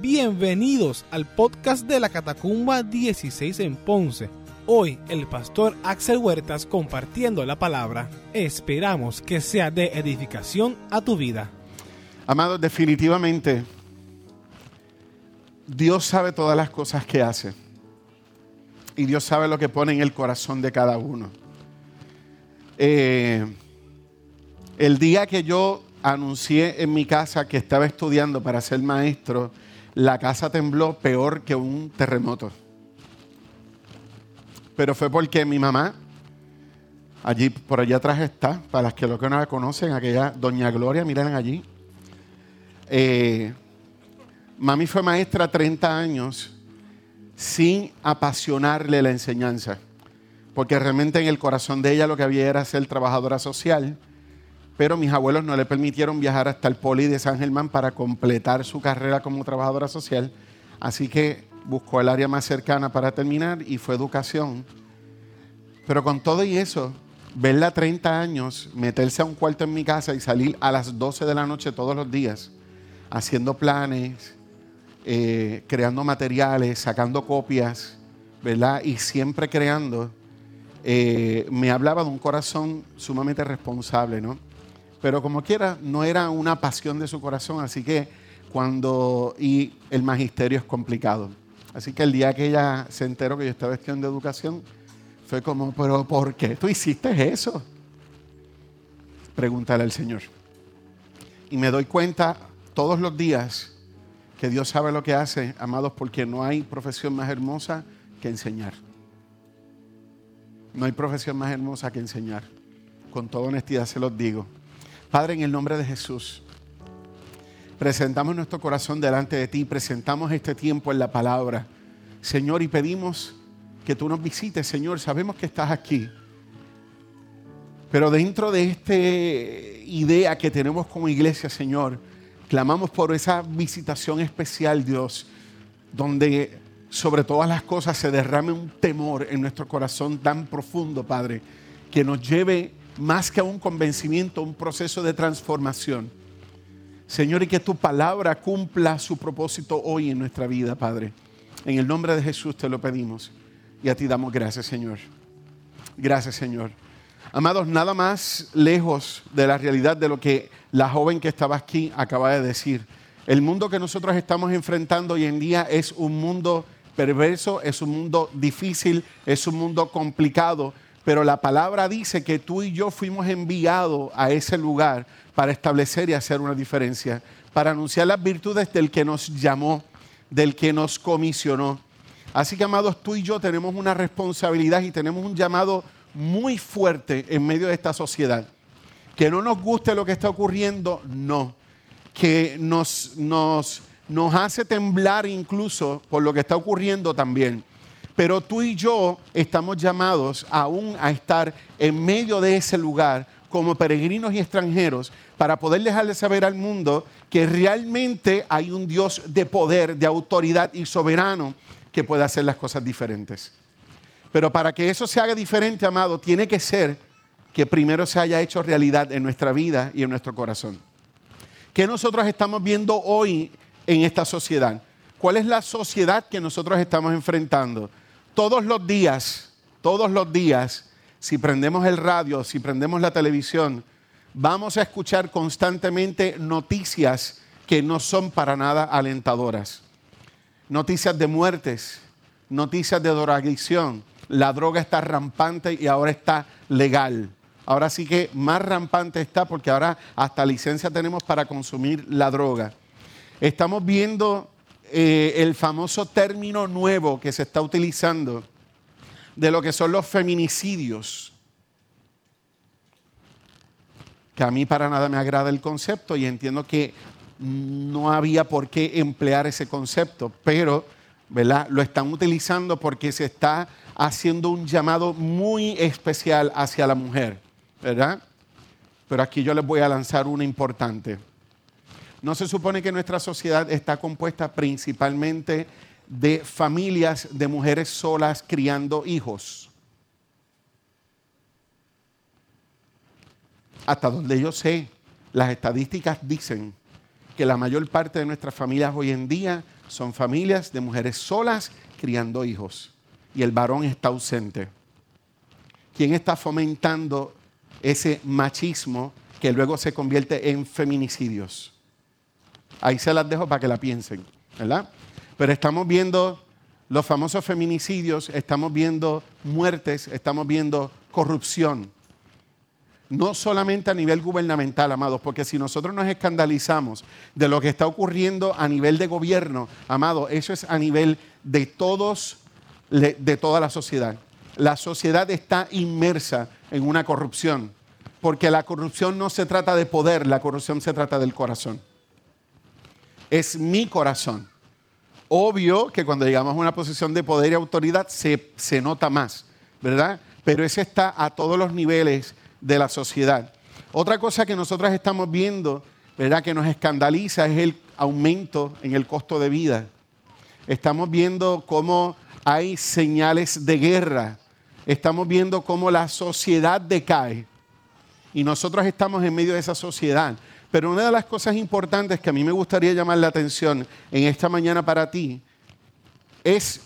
Bienvenidos al podcast de la Catacumba 16 en Ponce. Hoy el pastor Axel Huertas compartiendo la palabra. Esperamos que sea de edificación a tu vida. Amados, definitivamente Dios sabe todas las cosas que hace. Y Dios sabe lo que pone en el corazón de cada uno. Eh, el día que yo anuncié en mi casa que estaba estudiando para ser maestro, la casa tembló peor que un terremoto. Pero fue porque mi mamá, allí por allá atrás está, para las que lo que no la conocen, aquella Doña Gloria, miren allí. Eh, mami fue maestra 30 años sin apasionarle la enseñanza, porque realmente en el corazón de ella lo que había era ser trabajadora social pero mis abuelos no le permitieron viajar hasta el Poli de San Germán para completar su carrera como trabajadora social, así que buscó el área más cercana para terminar y fue educación. Pero con todo y eso, verla 30 años, meterse a un cuarto en mi casa y salir a las 12 de la noche todos los días, haciendo planes, eh, creando materiales, sacando copias, ¿verdad? Y siempre creando, eh, me hablaba de un corazón sumamente responsable, ¿no? Pero como quiera, no era una pasión de su corazón, así que cuando, y el magisterio es complicado. Así que el día que ella se enteró que yo estaba estudiando educación, fue como, pero ¿por qué tú hiciste eso? Pregúntale al Señor. Y me doy cuenta todos los días que Dios sabe lo que hace, amados, porque no hay profesión más hermosa que enseñar. No hay profesión más hermosa que enseñar. Con toda honestidad se los digo. Padre, en el nombre de Jesús, presentamos nuestro corazón delante de ti, presentamos este tiempo en la palabra, Señor, y pedimos que tú nos visites, Señor. Sabemos que estás aquí. Pero dentro de esta idea que tenemos como iglesia, Señor, clamamos por esa visitación especial, Dios, donde sobre todas las cosas se derrame un temor en nuestro corazón tan profundo, Padre, que nos lleve más que a un convencimiento, un proceso de transformación. Señor, y que tu palabra cumpla su propósito hoy en nuestra vida, Padre. En el nombre de Jesús te lo pedimos y a ti damos gracias, Señor. Gracias, Señor. Amados, nada más lejos de la realidad de lo que la joven que estaba aquí acaba de decir. El mundo que nosotros estamos enfrentando hoy en día es un mundo perverso, es un mundo difícil, es un mundo complicado, pero la palabra dice que tú y yo fuimos enviados a ese lugar para establecer y hacer una diferencia, para anunciar las virtudes del que nos llamó, del que nos comisionó. Así que, amados, tú y yo tenemos una responsabilidad y tenemos un llamado muy fuerte en medio de esta sociedad. Que no nos guste lo que está ocurriendo, no. Que nos, nos, nos hace temblar incluso por lo que está ocurriendo también. Pero tú y yo estamos llamados aún a estar en medio de ese lugar como peregrinos y extranjeros para poder dejarle saber al mundo que realmente hay un Dios de poder, de autoridad y soberano que puede hacer las cosas diferentes. Pero para que eso se haga diferente, amado, tiene que ser que primero se haya hecho realidad en nuestra vida y en nuestro corazón. ¿Qué nosotros estamos viendo hoy en esta sociedad? ¿Cuál es la sociedad que nosotros estamos enfrentando? Todos los días, todos los días, si prendemos el radio, si prendemos la televisión, vamos a escuchar constantemente noticias que no son para nada alentadoras. Noticias de muertes, noticias de drogadicción. La droga está rampante y ahora está legal. Ahora sí que más rampante está porque ahora hasta licencia tenemos para consumir la droga. Estamos viendo eh, el famoso término nuevo que se está utilizando de lo que son los feminicidios. Que a mí para nada me agrada el concepto y entiendo que no había por qué emplear ese concepto, pero ¿verdad? lo están utilizando porque se está haciendo un llamado muy especial hacia la mujer, ¿verdad? Pero aquí yo les voy a lanzar una importante. ¿No se supone que nuestra sociedad está compuesta principalmente de familias de mujeres solas criando hijos? Hasta donde yo sé, las estadísticas dicen que la mayor parte de nuestras familias hoy en día son familias de mujeres solas criando hijos y el varón está ausente. ¿Quién está fomentando ese machismo que luego se convierte en feminicidios? Ahí se las dejo para que la piensen, ¿verdad? Pero estamos viendo los famosos feminicidios, estamos viendo muertes, estamos viendo corrupción. No solamente a nivel gubernamental, amados, porque si nosotros nos escandalizamos de lo que está ocurriendo a nivel de gobierno, amados, eso es a nivel de todos, de toda la sociedad. La sociedad está inmersa en una corrupción, porque la corrupción no se trata de poder, la corrupción se trata del corazón. Es mi corazón. Obvio que cuando llegamos a una posición de poder y autoridad se, se nota más, ¿verdad? Pero ese está a todos los niveles de la sociedad. Otra cosa que nosotros estamos viendo, ¿verdad? Que nos escandaliza es el aumento en el costo de vida. Estamos viendo cómo hay señales de guerra. Estamos viendo cómo la sociedad decae. Y nosotros estamos en medio de esa sociedad. Pero una de las cosas importantes que a mí me gustaría llamar la atención en esta mañana para ti es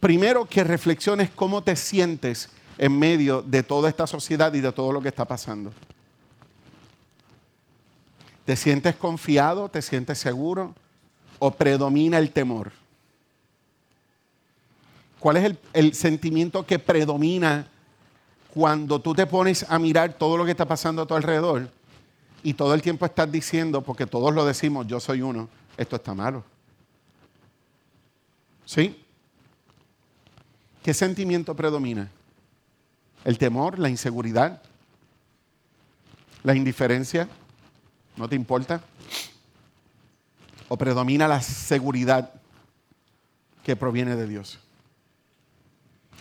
primero que reflexiones cómo te sientes en medio de toda esta sociedad y de todo lo que está pasando. ¿Te sientes confiado? ¿Te sientes seguro? ¿O predomina el temor? ¿Cuál es el, sentimiento que predomina cuando tú te pones a mirar todo lo que está pasando a tu alrededor? Y todo el tiempo estás diciendo, porque todos lo decimos, yo soy uno, esto está malo. ¿Sí? ¿Qué sentimiento predomina? ¿El temor, la inseguridad, la indiferencia? ¿No te importa? ¿O predomina la seguridad que proviene de Dios?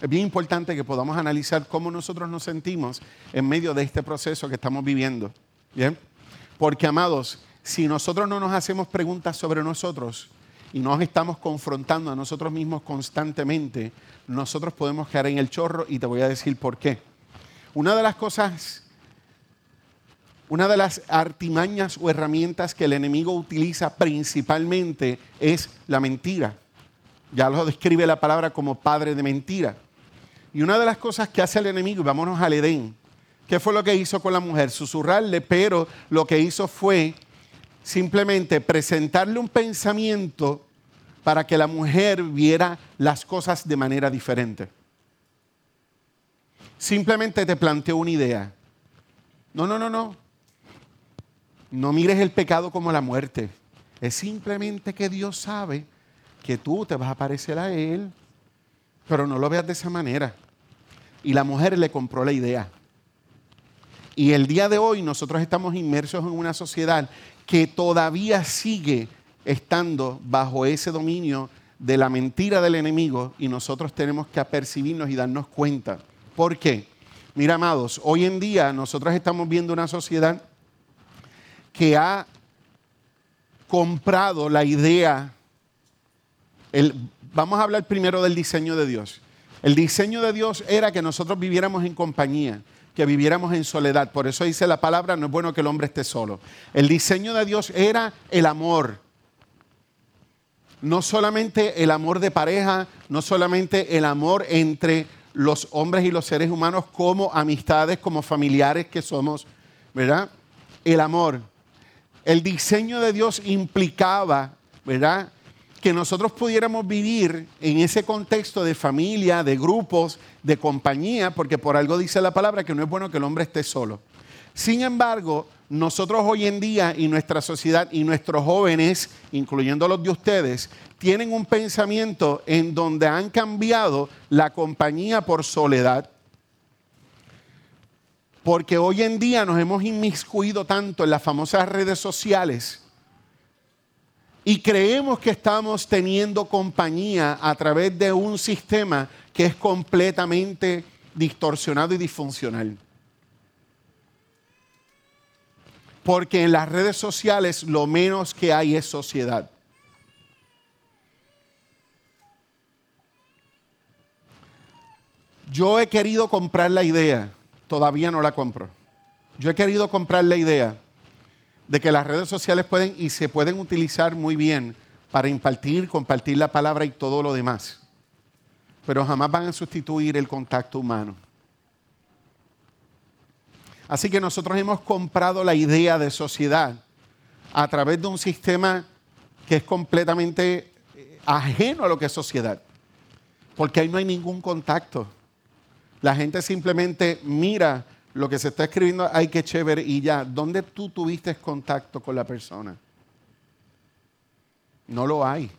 Es bien importante que podamos analizar cómo nosotros nos sentimos en medio de este proceso que estamos viviendo. ¿Bien? Porque, amados, si nosotros no nos hacemos preguntas sobre nosotros y nos estamos confrontando a nosotros mismos constantemente, nosotros podemos caer en el chorro y te voy a decir por qué. Una de las cosas, una de las artimañas o herramientas que el enemigo utiliza principalmente es la mentira. Ya lo describe la palabra como padre de mentira. Y una de las cosas que hace el enemigo, y vámonos al Edén, ¿Qué fue lo que hizo con la mujer? Susurrarle, pero lo que hizo fue simplemente presentarle un pensamiento para que la mujer viera las cosas de manera diferente. Simplemente te planteó una idea. No, no, no, no. No mires el pecado como la muerte. Es simplemente que Dios sabe que tú te vas a parecer a Él, pero no lo veas de esa manera. Y la mujer le compró la idea. Y el día de hoy nosotros estamos inmersos en una sociedad que todavía sigue estando bajo ese dominio de la mentira del enemigo y nosotros tenemos que apercibirnos y darnos cuenta. ¿Por qué? Mira, amados, hoy en día nosotros estamos viendo una sociedad que ha comprado la idea, vamos a hablar primero del diseño de Dios. El diseño de Dios era que nosotros viviéramos en compañía que viviéramos en soledad. Por eso dice la palabra, no es bueno que el hombre esté solo. El diseño de Dios era el amor. No solamente el amor de pareja, no solamente el amor entre los hombres y los seres humanos como amistades, como familiares que somos, ¿verdad? El amor. El diseño de Dios implicaba, ¿verdad? Que nosotros pudiéramos vivir en ese contexto de familia, de grupos, de compañía, porque por algo dice la palabra que no es bueno que el hombre esté solo. Sin embargo, nosotros hoy en día y nuestra sociedad y nuestros jóvenes, incluyendo los de ustedes, tienen un pensamiento en donde han cambiado la compañía por soledad. Porque hoy en día nos hemos inmiscuido tanto en las famosas redes sociales y creemos que estamos teniendo compañía a través de un sistema que es completamente distorsionado y disfuncional. Porque en las redes sociales lo menos que hay es sociedad. Yo he querido comprar la idea, todavía no la compro. Yo he querido comprar la idea de que las redes sociales pueden y se pueden utilizar muy bien para impartir, compartir la palabra y todo lo demás. Pero jamás van a sustituir el contacto humano. Así que nosotros hemos comprado la idea de sociedad a través de un sistema que es completamente eh, ajeno a lo que es sociedad. Porque ahí no hay ningún contacto. La gente simplemente mira lo que se está escribiendo, hay que chévere y ya. ¿Dónde tú tuviste contacto con la persona? No lo hay.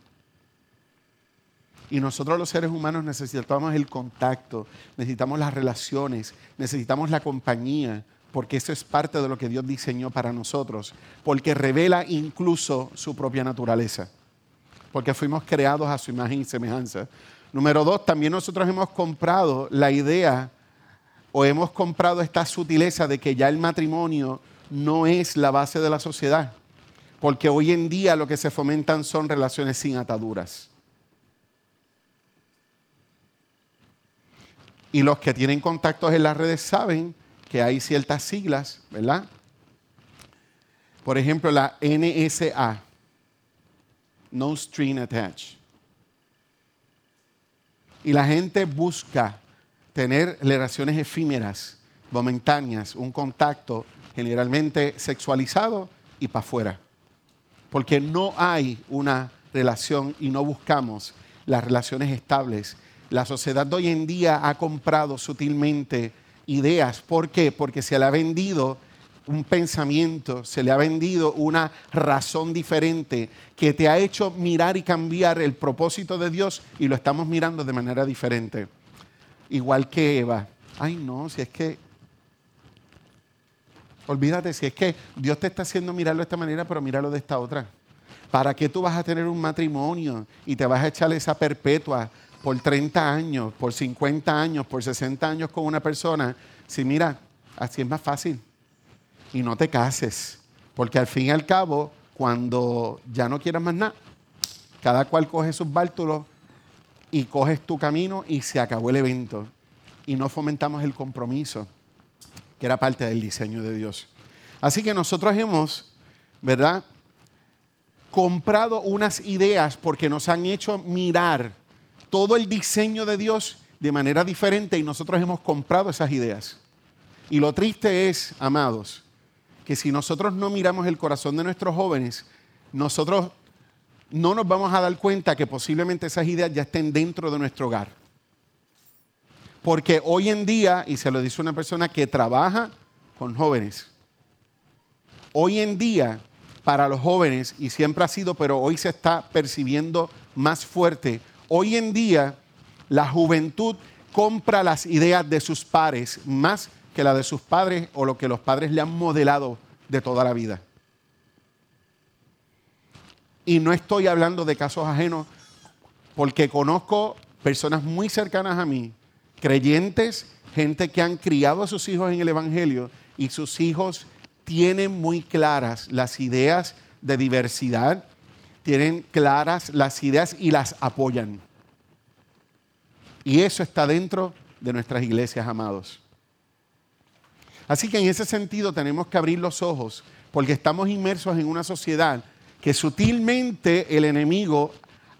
Y nosotros los seres humanos necesitamos el contacto, necesitamos las relaciones, necesitamos la compañía, porque eso es parte de lo que Dios diseñó para nosotros, porque revela incluso su propia naturaleza, porque fuimos creados a su imagen y semejanza. Número dos, también nosotros hemos comprado la idea o hemos comprado esta sutileza de que ya el matrimonio no es la base de la sociedad, porque hoy en día lo que se fomentan son relaciones sin ataduras. Y los que tienen contactos en las redes saben que hay ciertas siglas, ¿verdad? Por ejemplo, la NSA, No String Attached. Y la gente busca tener relaciones efímeras, momentáneas, un contacto generalmente sexualizado y para afuera. Porque no hay una relación y no buscamos las relaciones estables. La sociedad de hoy en día ha comprado sutilmente ideas. ¿Por qué? Porque se le ha vendido un pensamiento, se le ha vendido una razón diferente que te ha hecho mirar y cambiar el propósito de Dios y lo estamos mirando de manera diferente igual que Eva. Ay, no, si es que. Olvídate, si es que Dios te está haciendo mirarlo de esta manera, pero míralo de esta otra. ¿Para qué tú vas a tener un matrimonio y te vas a echar esa perpetua por 30 años, por 50 años, por 60 años con una persona? Si mira, así es más fácil. Y no te cases, porque al fin y al cabo, cuando ya no quieras más nada, cada cual coge sus bártulos y coges tu camino y se acabó el evento. Y no fomentamos el compromiso, que era parte del diseño de Dios. Así que nosotros hemos, ¿verdad? Comprado unas ideas porque nos han hecho mirar todo el diseño de Dios de manera diferente y nosotros hemos comprado esas ideas. Y lo triste es, amados, que si nosotros no miramos el corazón de nuestros jóvenes, nosotros no nos vamos a dar cuenta que posiblemente esas ideas ya estén dentro de nuestro hogar. Porque hoy en día, y se lo dice una persona que trabaja con jóvenes, hoy en día para los jóvenes, y siempre ha sido, pero hoy se está percibiendo más fuerte, hoy en día la juventud compra las ideas de sus pares más que la de sus padres o lo que los padres le han modelado de toda la vida. Y no estoy hablando de casos ajenos, porque conozco personas muy cercanas a mí, creyentes, gente que han criado a sus hijos en el Evangelio y sus hijos tienen muy claras las ideas de diversidad, tienen claras las ideas y las apoyan. Y eso está dentro de nuestras iglesias, amados. Así que en ese sentido tenemos que abrir los ojos, porque estamos inmersos en una sociedad que sutilmente el enemigo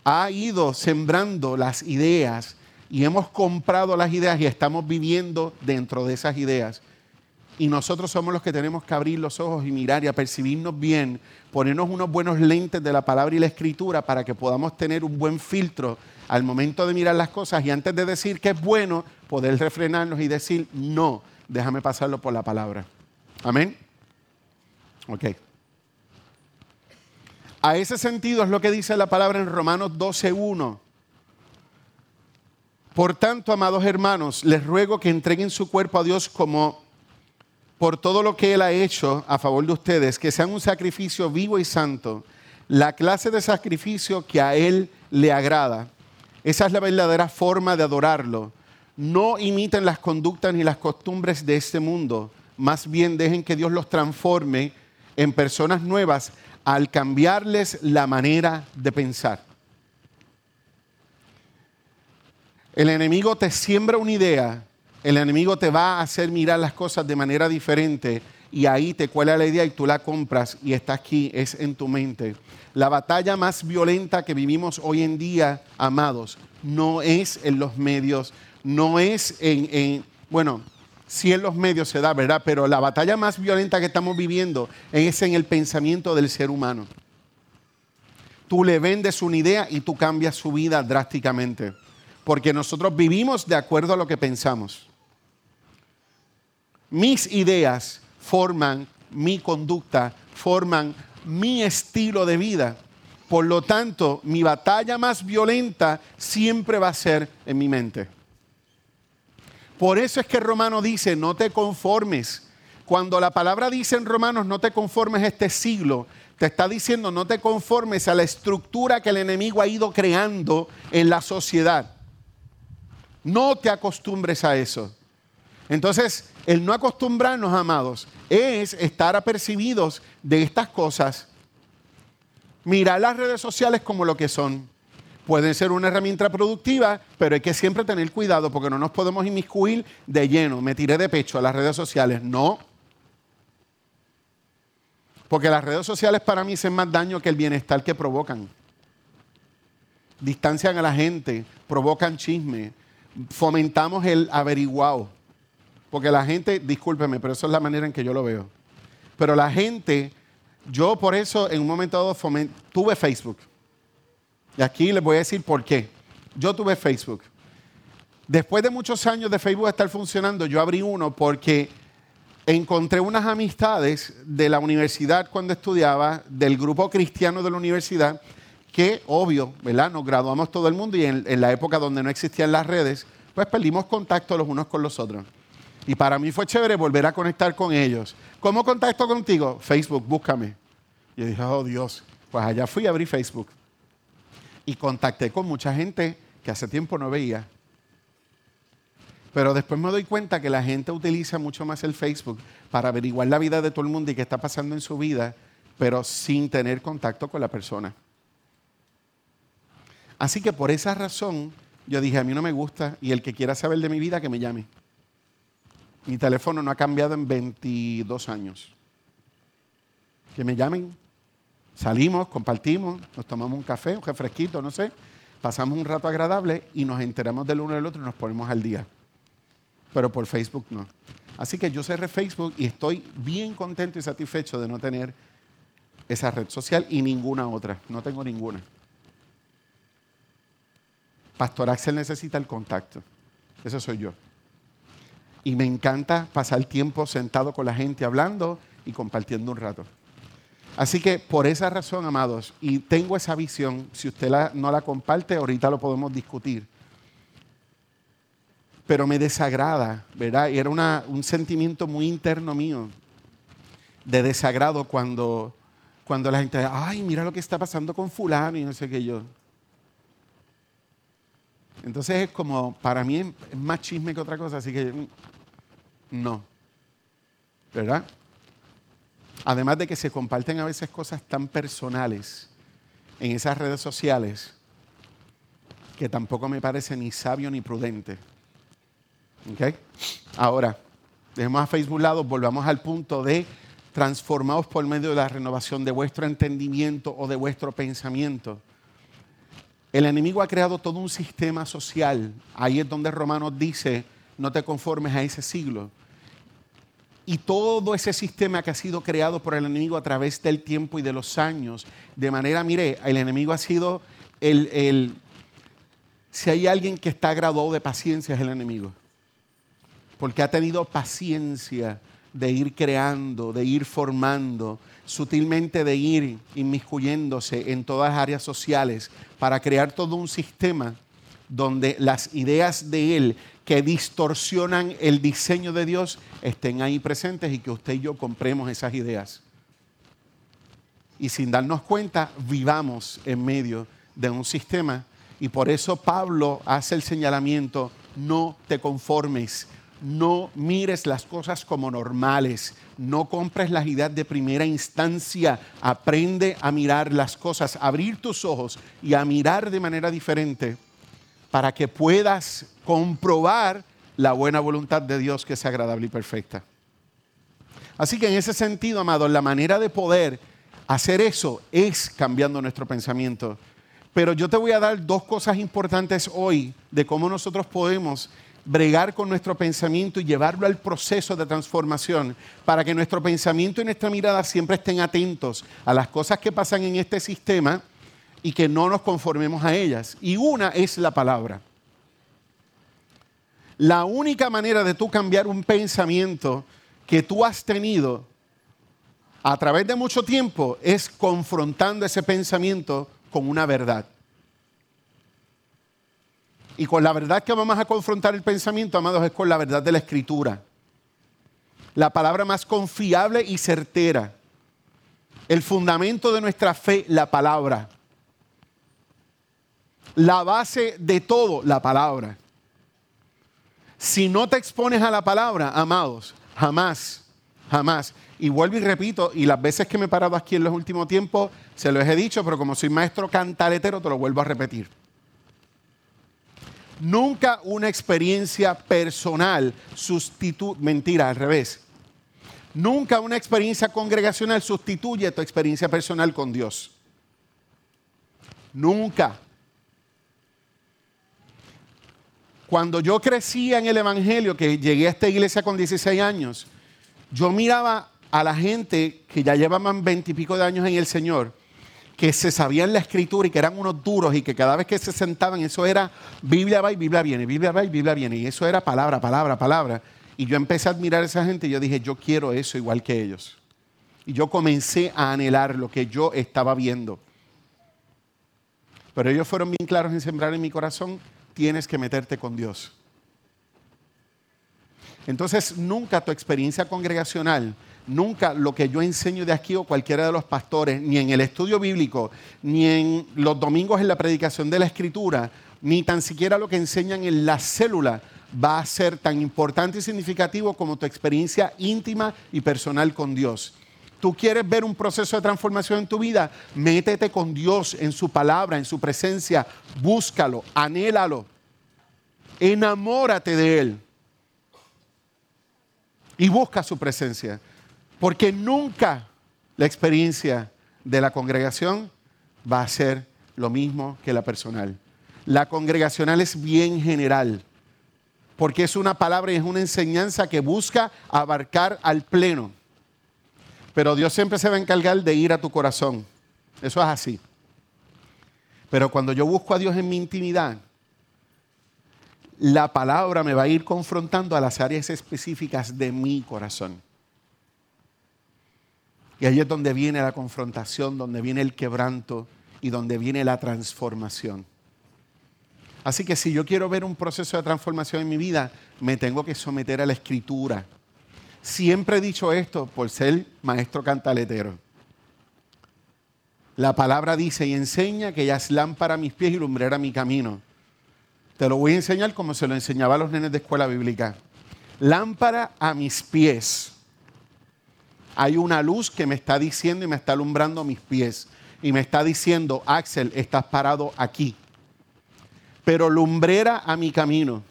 ha ido sembrando las ideas y hemos comprado las ideas y estamos viviendo dentro de esas ideas. Y nosotros somos los que tenemos que abrir los ojos y mirar y apercibirnos bien, ponernos unos buenos lentes de la palabra y la escritura para que podamos tener un buen filtro al momento de mirar las cosas y antes de decir que es bueno, poder refrenarnos y decir, no, déjame pasarlo por la palabra. Amén. Ok. A ese sentido es lo que dice la palabra en Romanos 12.1. Por tanto, amados hermanos, les ruego que entreguen su cuerpo a Dios como por todo lo que Él ha hecho a favor de ustedes, que sean un sacrificio vivo y santo, la clase de sacrificio que a Él le agrada. Esa es la verdadera forma de adorarlo. No imiten las conductas ni las costumbres de este mundo, más bien dejen que Dios los transforme en personas nuevas al cambiarles la manera de pensar. El enemigo te siembra una idea, el enemigo te va a hacer mirar las cosas de manera diferente y ahí te cuela la idea y tú la compras y está aquí, es en tu mente. La batalla más violenta que vivimos hoy en día, amados, no es en los medios, no es en, en bueno, sí en los medios se da, ¿verdad? Pero la batalla más violenta que estamos viviendo es en el pensamiento del ser humano. Tú le vendes una idea y tú cambias su vida drásticamente. Porque nosotros vivimos de acuerdo a lo que pensamos. Mis ideas forman mi conducta, forman mi estilo de vida. Por lo tanto, mi batalla más violenta siempre va a ser en mi mente. Por eso es que Romano dice, no te conformes. Cuando la palabra dice en Romanos, no te conformes este siglo, te está diciendo, no te conformes a la estructura que el enemigo ha ido creando en la sociedad. No te acostumbres a eso. Entonces, el no acostumbrarnos, amados, es estar apercibidos de estas cosas. Mirar las redes sociales como lo que son. Pueden ser una herramienta productiva, pero hay que siempre tener cuidado porque no nos podemos inmiscuir de lleno. Me tiré de pecho a las redes sociales. No. Porque las redes sociales para mí hacen más daño que el bienestar que provocan. Distancian a la gente, provocan chisme, fomentamos el averiguado. Porque la gente, discúlpeme, pero eso es la manera en que yo lo veo. Pero la gente, yo por eso en un momento dado tuve Facebook. Y aquí les voy a decir por qué. Yo tuve Facebook. Después de muchos años de Facebook estar funcionando, yo abrí uno porque encontré unas amistades de la universidad cuando estudiaba, del grupo cristiano de la universidad, que obvio, ¿verdad? Nos graduamos todo el mundo y en, la época donde no existían las redes, pues perdimos contacto los unos con los otros. Y para mí fue chévere volver a conectar con ellos. ¿Cómo contacto contigo? Facebook, búscame. Y yo dije, oh Dios, pues allá fui a abrir Facebook. Y contacté con mucha gente que hace tiempo no veía. Pero después me doy cuenta que la gente utiliza mucho más el Facebook para averiguar la vida de todo el mundo y qué está pasando en su vida, pero sin tener contacto con la persona. Así que por esa razón yo dije, a mí no me gusta y el que quiera saber de mi vida, que me llame. Mi teléfono no ha cambiado en 22 años. Que me llamen. Salimos, compartimos, nos tomamos un café, un refresquito, no sé. Pasamos un rato agradable y nos enteramos del uno del otro y nos ponemos al día. Pero por Facebook no. Así que yo cerré Facebook y estoy bien contento y satisfecho de no tener esa red social y ninguna otra. No tengo ninguna. Pastor Axel necesita el contacto. Eso soy yo. Y me encanta pasar tiempo sentado con la gente hablando y compartiendo un rato. Así que por esa razón, amados, y tengo esa visión, si usted no la comparte, ahorita lo podemos discutir. Pero me desagrada, ¿verdad? Y era un sentimiento muy interno mío de desagrado cuando, cuando la gente, ay, mira lo que está pasando con fulano y no sé qué yo. Entonces es como, para mí es más chisme que otra cosa, así que mm, no. ¿Verdad? Además de que se comparten a veces cosas tan personales en esas redes sociales que tampoco me parece ni sabio ni prudente. ¿Ok? Ahora, dejemos a Facebook lado, volvamos al punto de transformados por medio de la renovación de vuestro entendimiento o de vuestro pensamiento el enemigo ha creado todo un sistema social. Ahí es donde Romanos dice, no te conformes a ese siglo. Y todo ese sistema que ha sido creado por el enemigo a través del tiempo y de los años, de manera, mire, el enemigo ha sido el, el si hay alguien que está graduado de paciencia es el enemigo. Porque ha tenido paciencia de ir creando, de ir formando, sutilmente de ir inmiscuyéndose en todas las áreas sociales para crear todo un sistema donde las ideas de Él que distorsionan el diseño de Dios estén ahí presentes y que usted y yo compremos esas ideas. Y sin darnos cuenta, vivamos en medio de un sistema. Y por eso Pablo hace el señalamiento, no te conformes no mires las cosas como normales, no compres las ideas de primera instancia, aprende a mirar las cosas, abrir tus ojos y a mirar de manera diferente para que puedas comprobar la buena voluntad de Dios que es agradable y perfecta. Así que en ese sentido, amados, la manera de poder hacer eso es cambiando nuestro pensamiento. Pero yo te voy a dar dos cosas importantes hoy de cómo nosotros podemos bregar con nuestro pensamiento y llevarlo al proceso de transformación para que nuestro pensamiento y nuestra mirada siempre estén atentos a las cosas que pasan en este sistema y que no nos conformemos a ellas. Y una es la palabra. La única manera de tú cambiar un pensamiento que tú has tenido a través de mucho tiempo es confrontando ese pensamiento con una verdad. Y con la verdad que vamos a confrontar el pensamiento, amados, es con la verdad de la escritura. La palabra más confiable y certera. El fundamento de nuestra fe, la palabra. La base de todo, la palabra. Si no te expones a la palabra, amados, jamás, jamás. Y vuelvo y repito, y las veces que me he parado aquí en los últimos tiempos, se los he dicho, pero como soy maestro cantaletero, te lo vuelvo a repetir. Nunca una experiencia personal sustituye, mentira, al revés. Nunca una experiencia congregacional sustituye tu experiencia personal con Dios. Nunca. Cuando yo crecía en el Evangelio, que llegué a esta iglesia con 16 años, yo miraba a la gente que ya llevaban 20 y pico de años en el Señor que se sabían la escritura y que eran unos duros y que cada vez que se sentaban eso era Biblia va y Biblia viene, Biblia va y Biblia viene. Y eso era palabra, palabra, palabra. Y yo empecé a admirar a esa gente y yo dije, yo quiero eso igual que ellos. Y yo comencé a anhelar lo que yo estaba viendo. Pero ellos fueron bien claros en sembrar en mi corazón, tienes que meterte con Dios. Entonces, nunca tu experiencia congregacional nunca lo que yo enseño de aquí o cualquiera de los pastores, ni en el estudio bíblico, ni en los domingos en la predicación de la escritura, ni tan siquiera lo que enseñan en la célula, va a ser tan importante y significativo como tu experiencia íntima y personal con Dios. ¿Tú quieres ver un proceso de transformación en tu vida? Métete con Dios en su palabra, en su presencia. Búscalo, anhélalo. Enamórate de Él. Y busca su presencia. Porque nunca la experiencia de la congregación va a ser lo mismo que la personal. La congregacional es bien general, porque es una palabra y es una enseñanza que busca abarcar al pleno. Pero Dios siempre se va a encargar de ir a tu corazón. Eso es así. Pero cuando yo busco a Dios en mi intimidad, la palabra me va a ir confrontando a las áreas específicas de mi corazón. Y ahí es donde viene la confrontación, donde viene el quebranto y donde viene la transformación. Así que si yo quiero ver un proceso de transformación en mi vida, me tengo que someter a la escritura. Siempre he dicho esto por ser maestro cantaletero. La palabra dice y enseña que ella es lámpara a mis pies y lumbrera a mi camino. Te lo voy a enseñar como se lo enseñaba a los nenes de escuela bíblica. Lámpara a mis pies hay una luz que me está diciendo y me está alumbrando mis pies. Y me está diciendo, Axel, estás parado aquí. Pero lumbrera a mi camino.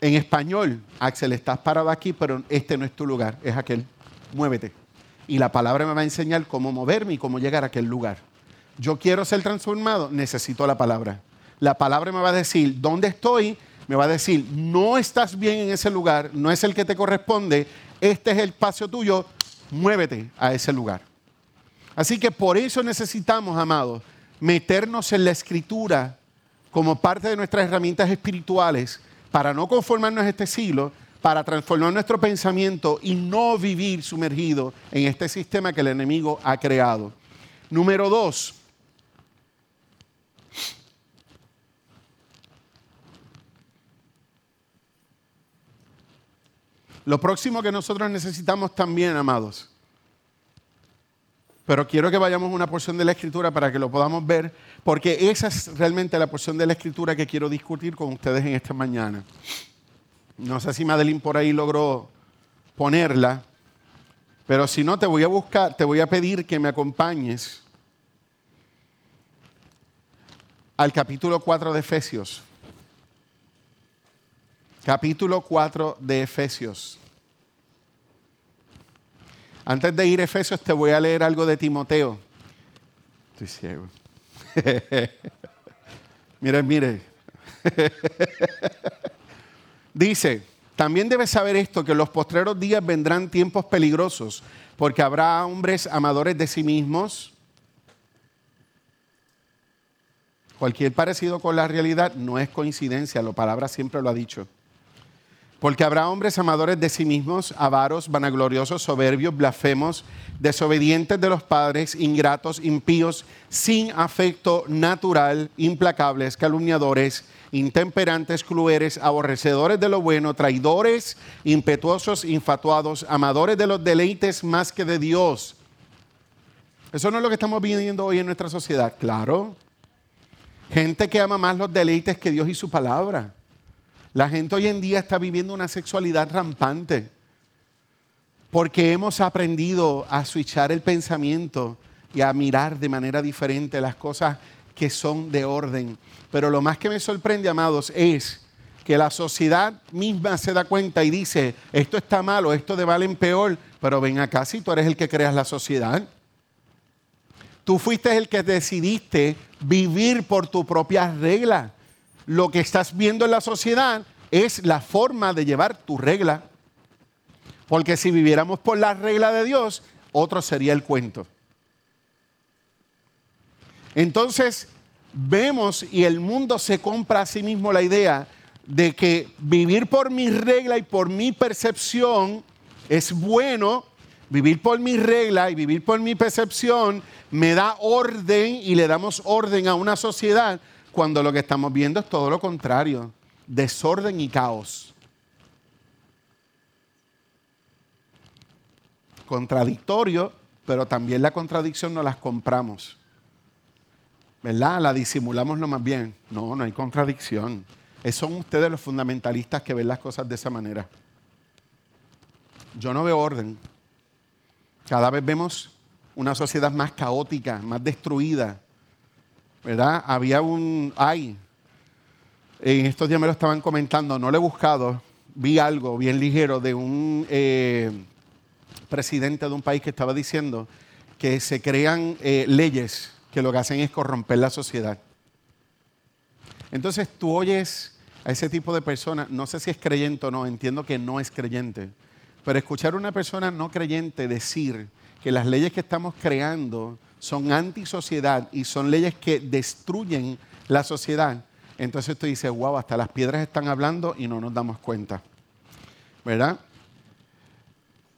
En español, Axel, estás parado aquí, pero este no es tu lugar, es aquel. Muévete. Y la palabra me va a enseñar cómo moverme y cómo llegar a aquel lugar. Yo quiero ser transformado, necesito la palabra. La palabra me va a decir dónde estoy, me va a decir, no estás bien en ese lugar, no es el que te corresponde, este es el espacio tuyo, muévete a ese lugar. Así que por eso necesitamos, amados, meternos en la escritura como parte de nuestras herramientas espirituales para no conformarnos a este siglo, para transformar nuestro pensamiento y no vivir sumergido en este sistema que el enemigo ha creado. Número dos, Lo próximo que nosotros necesitamos también, amados, pero quiero que vayamos a una porción de la escritura para que lo podamos ver, porque esa es realmente la porción de la escritura que quiero discutir con ustedes en esta mañana. No sé si Madeline por ahí logró ponerla, pero si no, te voy a buscar, te voy a pedir que me acompañes al capítulo 4 de Efesios capítulo 4 de Efesios. Antes de ir a Efesios, te voy a leer algo de Timoteo. Estoy ciego. mire, mire. Dice, también debes saber esto, que en los postreros días vendrán tiempos peligrosos, porque habrá hombres amadores de sí mismos. Cualquier parecido con la realidad no es coincidencia, la palabra siempre lo ha dicho. Porque habrá hombres amadores de sí mismos, avaros, vanagloriosos, soberbios, blasfemos, desobedientes de los padres, ingratos, impíos, sin afecto natural, implacables, calumniadores, intemperantes, crueles, aborrecedores de lo bueno, traidores, impetuosos, infatuados, amadores de los deleites más que de Dios. Eso no es lo que estamos viviendo hoy en nuestra sociedad, claro. Gente que ama más los deleites que Dios y su palabra. La gente hoy en día está viviendo una sexualidad rampante porque hemos aprendido a switchar el pensamiento y a mirar de manera diferente las cosas que son de orden. Pero lo más que me sorprende, amados, es que la sociedad misma se da cuenta y dice, esto está malo, esto de mal en peor, pero ven acá si tú eres el que creas la sociedad. Tú fuiste el que decidiste vivir por tu propia regla lo que estás viendo en la sociedad es la forma de llevar tu regla. Porque si viviéramos por la regla de Dios, otro sería el cuento. Entonces, vemos y el mundo se compra a sí mismo la idea de que vivir por mi regla y por mi percepción es bueno, vivir por mi regla y vivir por mi percepción me da orden y le damos orden a una sociedad cuando lo que estamos viendo es todo lo contrario, desorden y caos. Contradictorio, pero también la contradicción no las compramos. ¿Verdad? La disimulamos lo más bien. No, no hay contradicción. son ustedes los fundamentalistas que ven las cosas de esa manera. Yo no veo orden. Cada vez vemos una sociedad más caótica, más destruida, ¿verdad? Había un, hay, en estos días me lo estaban comentando, no lo he buscado, vi algo bien ligero de un eh, presidente de un país que estaba diciendo que se crean eh, leyes que lo que hacen es corromper la sociedad. Entonces tú oyes a ese tipo de personas, no sé si es creyente o no, entiendo que no es creyente, pero escuchar a una persona no creyente decir que las leyes que estamos creando son antisociedad y son leyes que destruyen la sociedad, entonces tú dices, wow, hasta las piedras están hablando y no nos damos cuenta. ¿Verdad?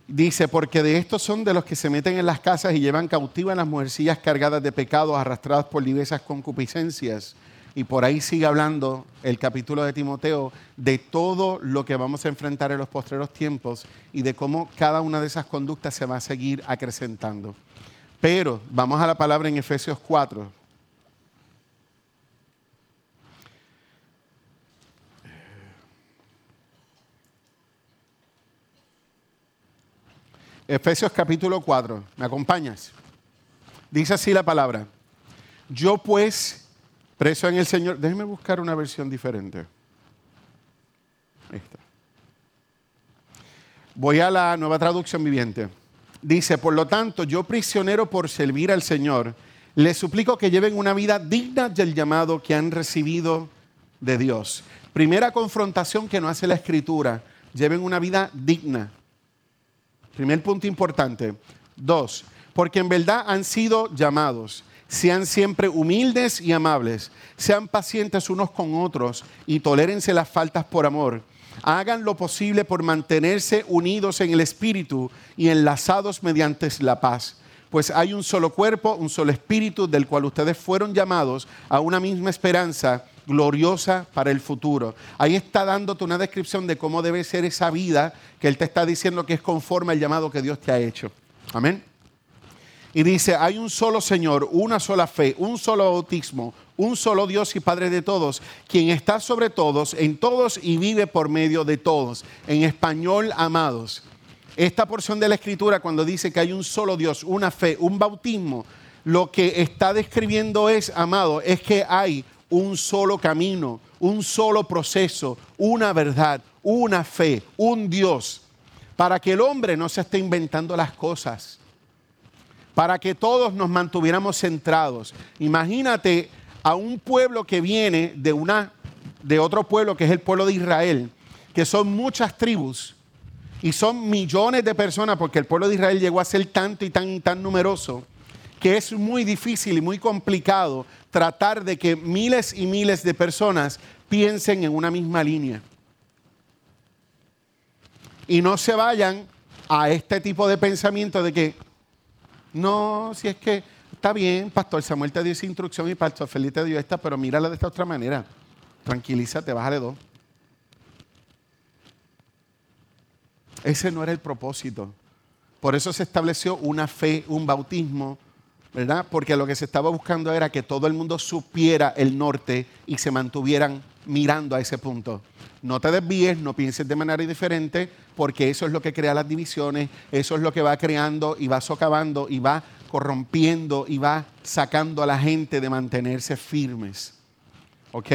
Dice, porque de estos son de los que se meten en las casas y llevan cautivas las mujercillas cargadas de pecados, arrastradas por diversas concupiscencias. Y por ahí sigue hablando el capítulo de Timoteo de todo lo que vamos a enfrentar en los postreros tiempos y de cómo cada una de esas conductas se va a seguir acrecentando. Pero vamos a la palabra en Efesios 4. Efesios capítulo 4. ¿Me acompañas? Dice así la palabra. Yo pues, preso en el Señor, déjeme buscar una versión diferente. Esta. Voy a la nueva traducción viviente. Dice, por lo tanto, yo prisionero por servir al Señor, les suplico que lleven una vida digna del llamado que han recibido de Dios. Primera confrontación que no hace la escritura, lleven una vida digna. Primer punto importante. Dos, porque en verdad han sido llamados. Sean siempre humildes y amables. Sean pacientes unos con otros y tolérense las faltas por amor hagan lo posible por mantenerse unidos en el Espíritu y enlazados mediante la paz. Pues hay un solo cuerpo, un solo espíritu del cual ustedes fueron llamados a una misma esperanza gloriosa para el futuro. Ahí está dándote una descripción de cómo debe ser esa vida que Él te está diciendo que es conforme al llamado que Dios te ha hecho. Amén. Y dice, hay un solo Señor, una sola fe, un solo bautismo, un solo Dios y Padre de todos, quien está sobre todos, en todos y vive por medio de todos. En español, amados. Esta porción de la escritura cuando dice que hay un solo Dios, una fe, un bautismo, lo que está describiendo es, amado, es que hay un solo camino, un solo proceso, una verdad, una fe, un Dios para que el hombre no se esté inventando las cosas, para que todos nos mantuviéramos centrados. Imagínate a un pueblo que viene de una de otro pueblo que es el pueblo de Israel, que son muchas tribus y son millones de personas porque el pueblo de Israel llegó a ser tanto y tan tan numeroso que es muy difícil y muy complicado tratar de que miles y miles de personas piensen en una misma línea. Y no se vayan a este tipo de pensamiento de que, no, si es que está bien, Pastor Samuel te dio esa instrucción y Pastor Felipe te dio esta, pero mírala de esta otra manera. Tranquilízate, bájale dos. Ese no era el propósito. Por eso se estableció una fe, un bautismo, ¿verdad? Porque lo que se estaba buscando era que todo el mundo supiera el norte y se mantuvieran mirando a ese punto. No te desvíes, no pienses de manera diferente, porque eso es lo que crea las divisiones, eso es lo que va creando y va socavando y va corrompiendo y va sacando a la gente de mantenerse firmes. ¿Ok?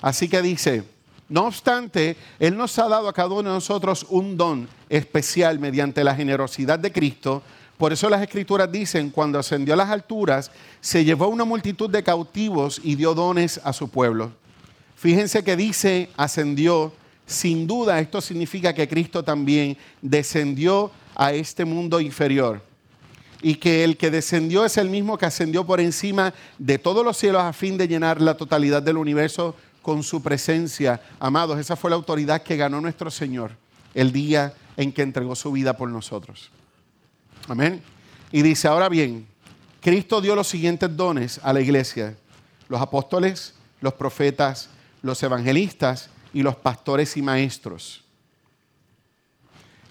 Así que dice, no obstante, Él nos ha dado a cada uno de nosotros un don especial mediante la generosidad de Cristo. Por eso las escrituras dicen, cuando ascendió a las alturas, se llevó una multitud de cautivos y dio dones a su pueblo. Fíjense que dice, ascendió, sin duda esto significa que Cristo también descendió a este mundo inferior. Y que el que descendió es el mismo que ascendió por encima de todos los cielos a fin de llenar la totalidad del universo con su presencia. Amados, esa fue la autoridad que ganó nuestro Señor el día en que entregó su vida por nosotros. Amén. Y dice, ahora bien, Cristo dio los siguientes dones a la iglesia. Los apóstoles, los profetas, los evangelistas y los pastores y maestros.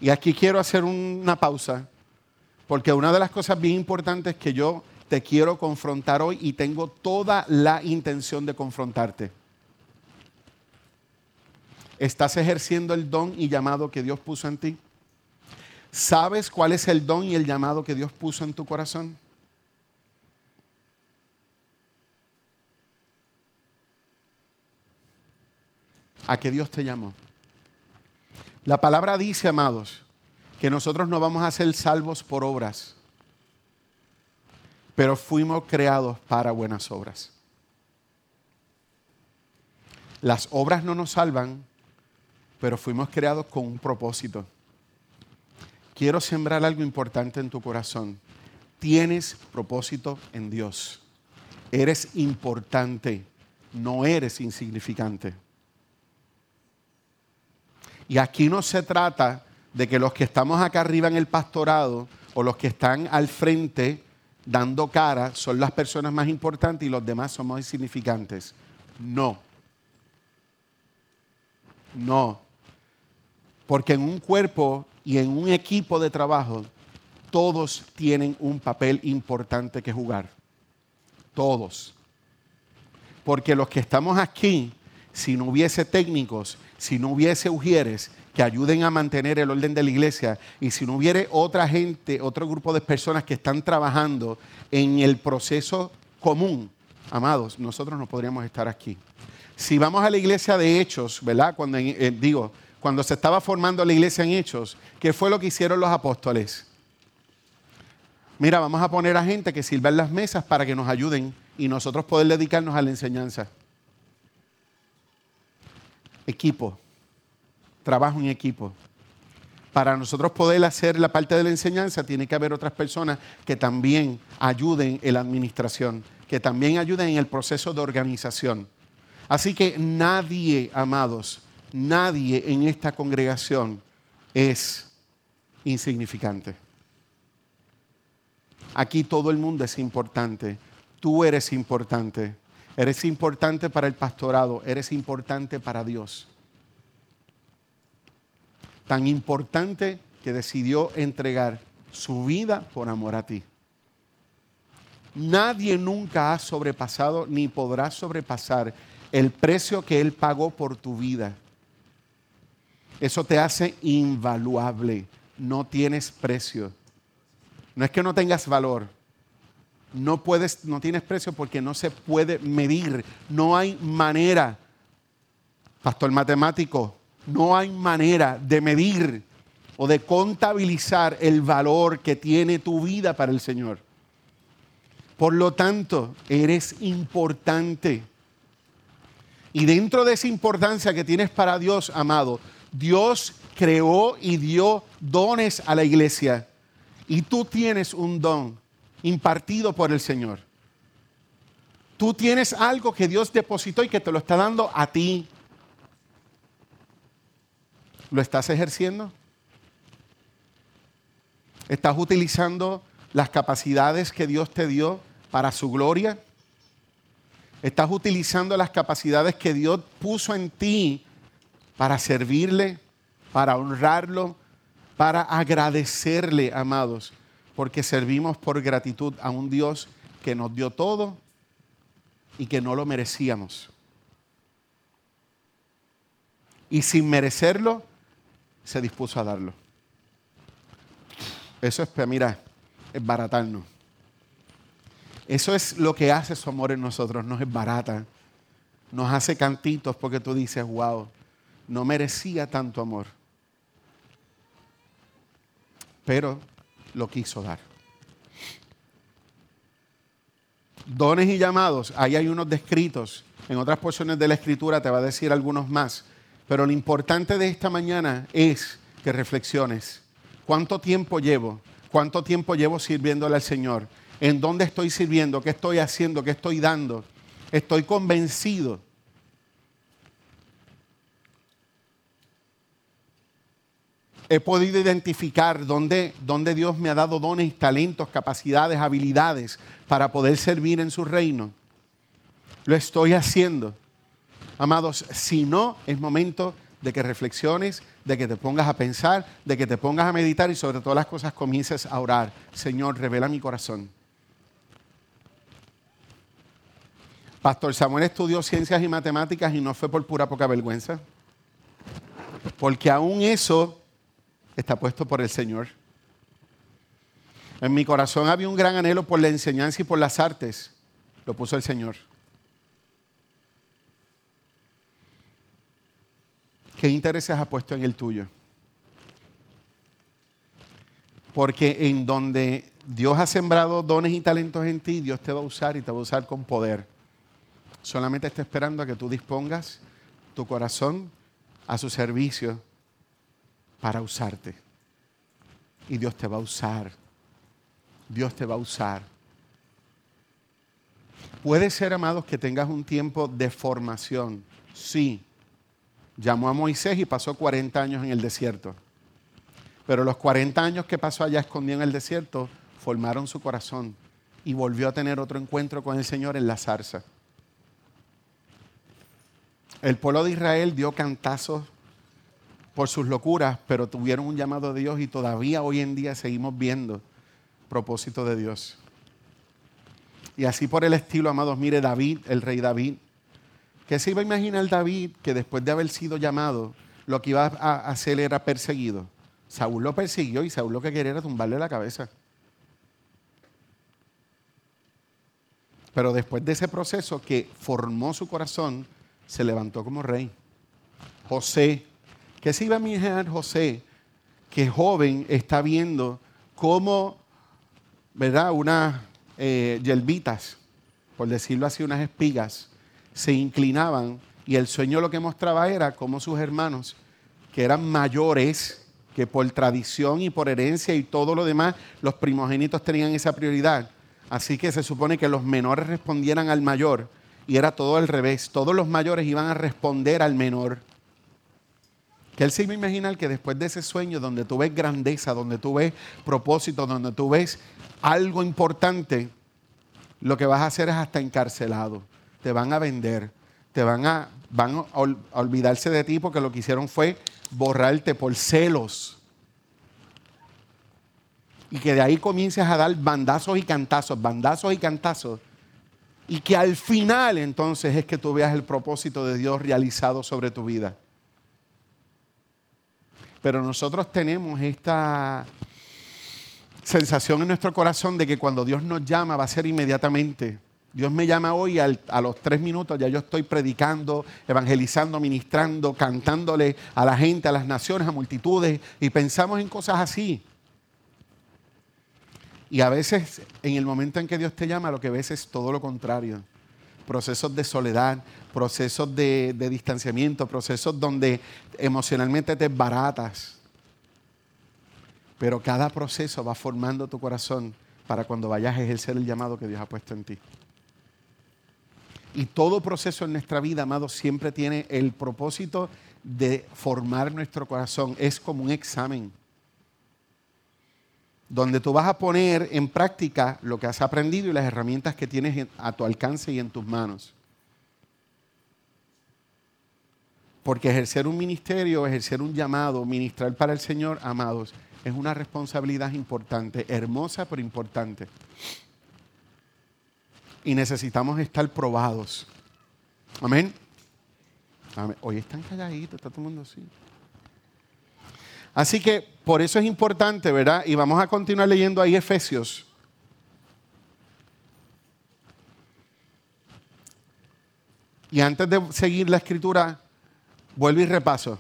Y aquí quiero hacer una pausa, porque una de las cosas bien importantes que yo te quiero confrontar hoy y tengo toda la intención de confrontarte ¿Estás ejerciendo el don y llamado que Dios puso en ti? ¿Sabes cuál es el don y el llamado que Dios puso en tu corazón? ¿A qué Dios te llamó? La palabra dice, amados, que nosotros no vamos a ser salvos por obras, pero fuimos creados para buenas obras. Las obras no nos salvan, pero fuimos creados con un propósito. Quiero sembrar algo importante en tu corazón. Tienes propósito en Dios. Eres importante, no eres insignificante. Y aquí no se trata de que los que estamos acá arriba en el pastorado o los que están al frente dando cara son las personas más importantes y los demás somos insignificantes. No. No. Porque en un cuerpo y en un equipo de trabajo, todos tienen un papel importante que jugar. Todos. Porque los que estamos aquí, si no hubiese técnicos, si no hubiese ujieres que ayuden a mantener el orden de la iglesia y si no hubiera otra gente, otro grupo de personas que están trabajando en el proceso común, amados, nosotros no podríamos estar aquí. Si vamos a la iglesia de Hechos, ¿verdad? Cuando eh, digo, cuando se estaba formando la iglesia en Hechos, ¿qué fue lo que hicieron los apóstoles? Mira, vamos a poner a gente que sirva en las mesas para que nos ayuden y nosotros poder dedicarnos a la enseñanza. Equipo, trabajo en equipo. Para nosotros poder hacer la parte de la enseñanza, tiene que haber otras personas que también ayuden en la administración, que también ayuden en el proceso de organización. Así que nadie, amados, nadie en esta congregación es insignificante. Aquí todo el mundo es importante. Tú eres importante. Eres importante para el pastorado. Eres importante para Dios. Tan importante que decidió entregar su vida por amor a ti. Nadie nunca ha sobrepasado ni podrá sobrepasar el precio que Él pagó por tu vida. Eso te hace invaluable. No tienes precio. No es que no tengas valor. No puedes, no tienes precio porque no se puede medir. No hay manera, pastor matemático, no hay manera de medir o de contabilizar el valor que tiene tu vida para el Señor. Por lo tanto, eres importante. Y dentro de esa importancia que tienes para Dios, amado, Dios creó y dio dones a la iglesia. Y tú tienes un don impartido por el Señor. Tú tienes algo que Dios depositó y que te lo está dando a ti. ¿Lo estás ejerciendo? ¿Estás utilizando las capacidades que Dios te dio para su gloria? ¿Estás utilizando las capacidades que Dios puso en ti para servirle, para honrarlo, para agradecerle, amados? Porque servimos por gratitud a un Dios que nos dio todo y que no lo merecíamos. Y sin merecerlo, se dispuso a darlo. Eso es, pues, mira, es baratarnos. Eso es lo que hace su amor en nosotros, nos es barata. Nos hace cantitos porque tú dices, wow, no merecía tanto amor. Pero lo quiso dar. Dones y llamados, ahí hay unos descritos. En otras porciones de la escritura te va a decir algunos más. Pero lo importante de esta mañana es que reflexiones. ¿Cuánto tiempo llevo? ¿Cuánto tiempo llevo sirviéndole al Señor? ¿En dónde estoy sirviendo? ¿Qué estoy haciendo? ¿Qué estoy dando? Estoy convencido. He podido identificar dónde, dónde Dios me ha dado dones, talentos, capacidades, habilidades para poder servir en su reino. Lo estoy haciendo. Amados, si no, es momento de que reflexiones, de que te pongas a pensar, de que te pongas a meditar y sobre todas las cosas comiences a orar. Señor, revela mi corazón. Pastor Samuel estudió ciencias y matemáticas y no fue por pura poca vergüenza. Porque aún eso está puesto por el Señor. En mi corazón había un gran anhelo por la enseñanza y por las artes. Lo puso el Señor. ¿Qué intereses ha puesto en el tuyo? Porque en donde Dios ha sembrado dones y talentos en ti, Dios te va a usar y te va a usar con poder. Solamente está esperando a que tú dispongas tu corazón a su servicio para usarte. Y Dios te va a usar. Dios te va a usar. Puede ser, amados, que tengas un tiempo de formación. Sí, llamó a Moisés y pasó 40 años en el desierto. Pero los 40 años que pasó allá escondido en el desierto formaron su corazón y volvió a tener otro encuentro con el Señor en la zarza. El pueblo de Israel dio cantazos por sus locuras, pero tuvieron un llamado de Dios y todavía hoy en día seguimos viendo propósito de Dios. Y así por el estilo, amados, mire David, el rey David, ¿Qué se iba a imaginar David que después de haber sido llamado, lo que iba a hacer era perseguido? Saúl lo persiguió y Saúl lo que quería era tumbarle la cabeza. Pero después de ese proceso que formó su corazón, se levantó como rey. José, ¿qué se iba a imaginar José? Que joven está viendo cómo, ¿verdad? Unas eh, yelvitas, por decirlo así, unas espigas, se inclinaban y el sueño lo que mostraba era cómo sus hermanos, que eran mayores, que por tradición y por herencia y todo lo demás, los primogénitos tenían esa prioridad. Así que se supone que los menores respondieran al mayor y era todo al revés. Todos los mayores iban a responder al menor. Que él se iba a imaginar que después de ese sueño donde tú ves grandeza, donde tú ves propósito, donde tú ves algo importante, lo que vas a hacer es hasta encarcelado te van a vender, te van a, van a olvidarse de ti porque lo que hicieron fue borrarte por celos. Y que de ahí comiences a dar bandazos y cantazos, bandazos y cantazos. Y que al final entonces es que tú veas el propósito de Dios realizado sobre tu vida. Pero nosotros tenemos esta sensación en nuestro corazón de que cuando Dios nos llama va a ser inmediatamente Dios me llama hoy a los tres minutos, ya yo estoy predicando, evangelizando, ministrando, cantándole a la gente, a las naciones, a multitudes, y pensamos en cosas así. Y a veces, en el momento en que Dios te llama, lo que ves es todo lo contrario. Procesos de soledad, procesos de, de distanciamiento, procesos donde emocionalmente te baratas. Pero cada proceso va formando tu corazón para cuando vayas a ejercer el llamado que Dios ha puesto en ti. Y todo proceso en nuestra vida, amado, siempre tiene el propósito de formar nuestro corazón. Es como un examen donde tú vas a poner en práctica lo que has aprendido y las herramientas que tienes a tu alcance y en tus manos. Porque ejercer un ministerio, ejercer un llamado, ministrar para el Señor, amados, es una responsabilidad importante, hermosa pero importante y necesitamos estar probados. Amén. Hoy están calladitos, está todo el mundo así. Así que por eso es importante, ¿verdad? Y vamos a continuar leyendo ahí Efesios. Y antes de seguir la escritura, vuelvo y repaso.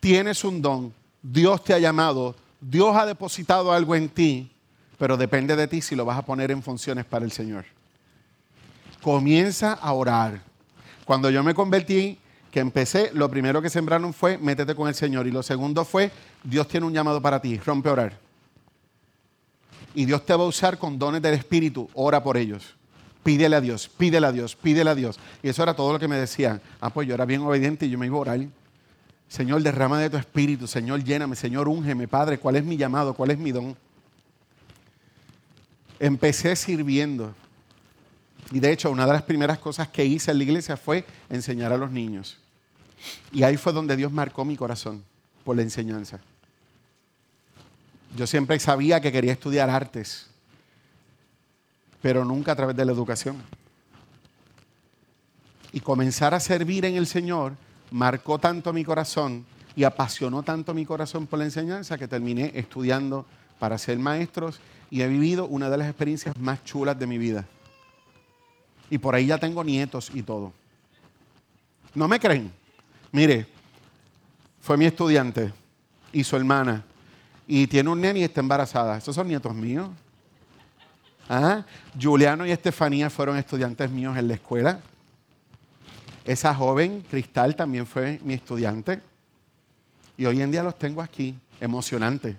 Tienes un don, Dios te ha llamado, Dios ha depositado algo en ti pero depende de ti si lo vas a poner en funciones para el Señor. Comienza a orar. Cuando yo me convertí, que empecé, lo primero que sembraron fue métete con el Señor y lo segundo fue Dios tiene un llamado para ti, rompe a orar. Y Dios te va a usar con dones del Espíritu, ora por ellos. Pídele a Dios, pídele a Dios, pídele a Dios. Y eso era todo lo que me decían. Ah, pues yo era bien obediente y yo me iba a orar. Señor, derrama de tu espíritu. Señor, lléname. Señor, úngeme. Padre, ¿cuál es mi llamado? ¿Cuál es mi don? Empecé sirviendo. Y de hecho, una de las primeras cosas que hice en la iglesia fue enseñar a los niños. Y ahí fue donde Dios marcó mi corazón por la enseñanza. Yo siempre sabía que quería estudiar artes, pero nunca a través de la educación. Y comenzar a servir en el Señor marcó tanto mi corazón y apasionó tanto mi corazón por la enseñanza que terminé estudiando para ser maestros y he vivido una de las experiencias más chulas de mi vida. Y por ahí ya tengo nietos y todo. ¿No me creen? Mire, fue mi estudiante y su hermana. Y tiene un nene y está embarazada. Esos son nietos míos. ¿Ah? Juliano y Estefanía fueron estudiantes míos en la escuela. Esa joven, Cristal, también fue mi estudiante. Y hoy en día los tengo aquí, emocionante.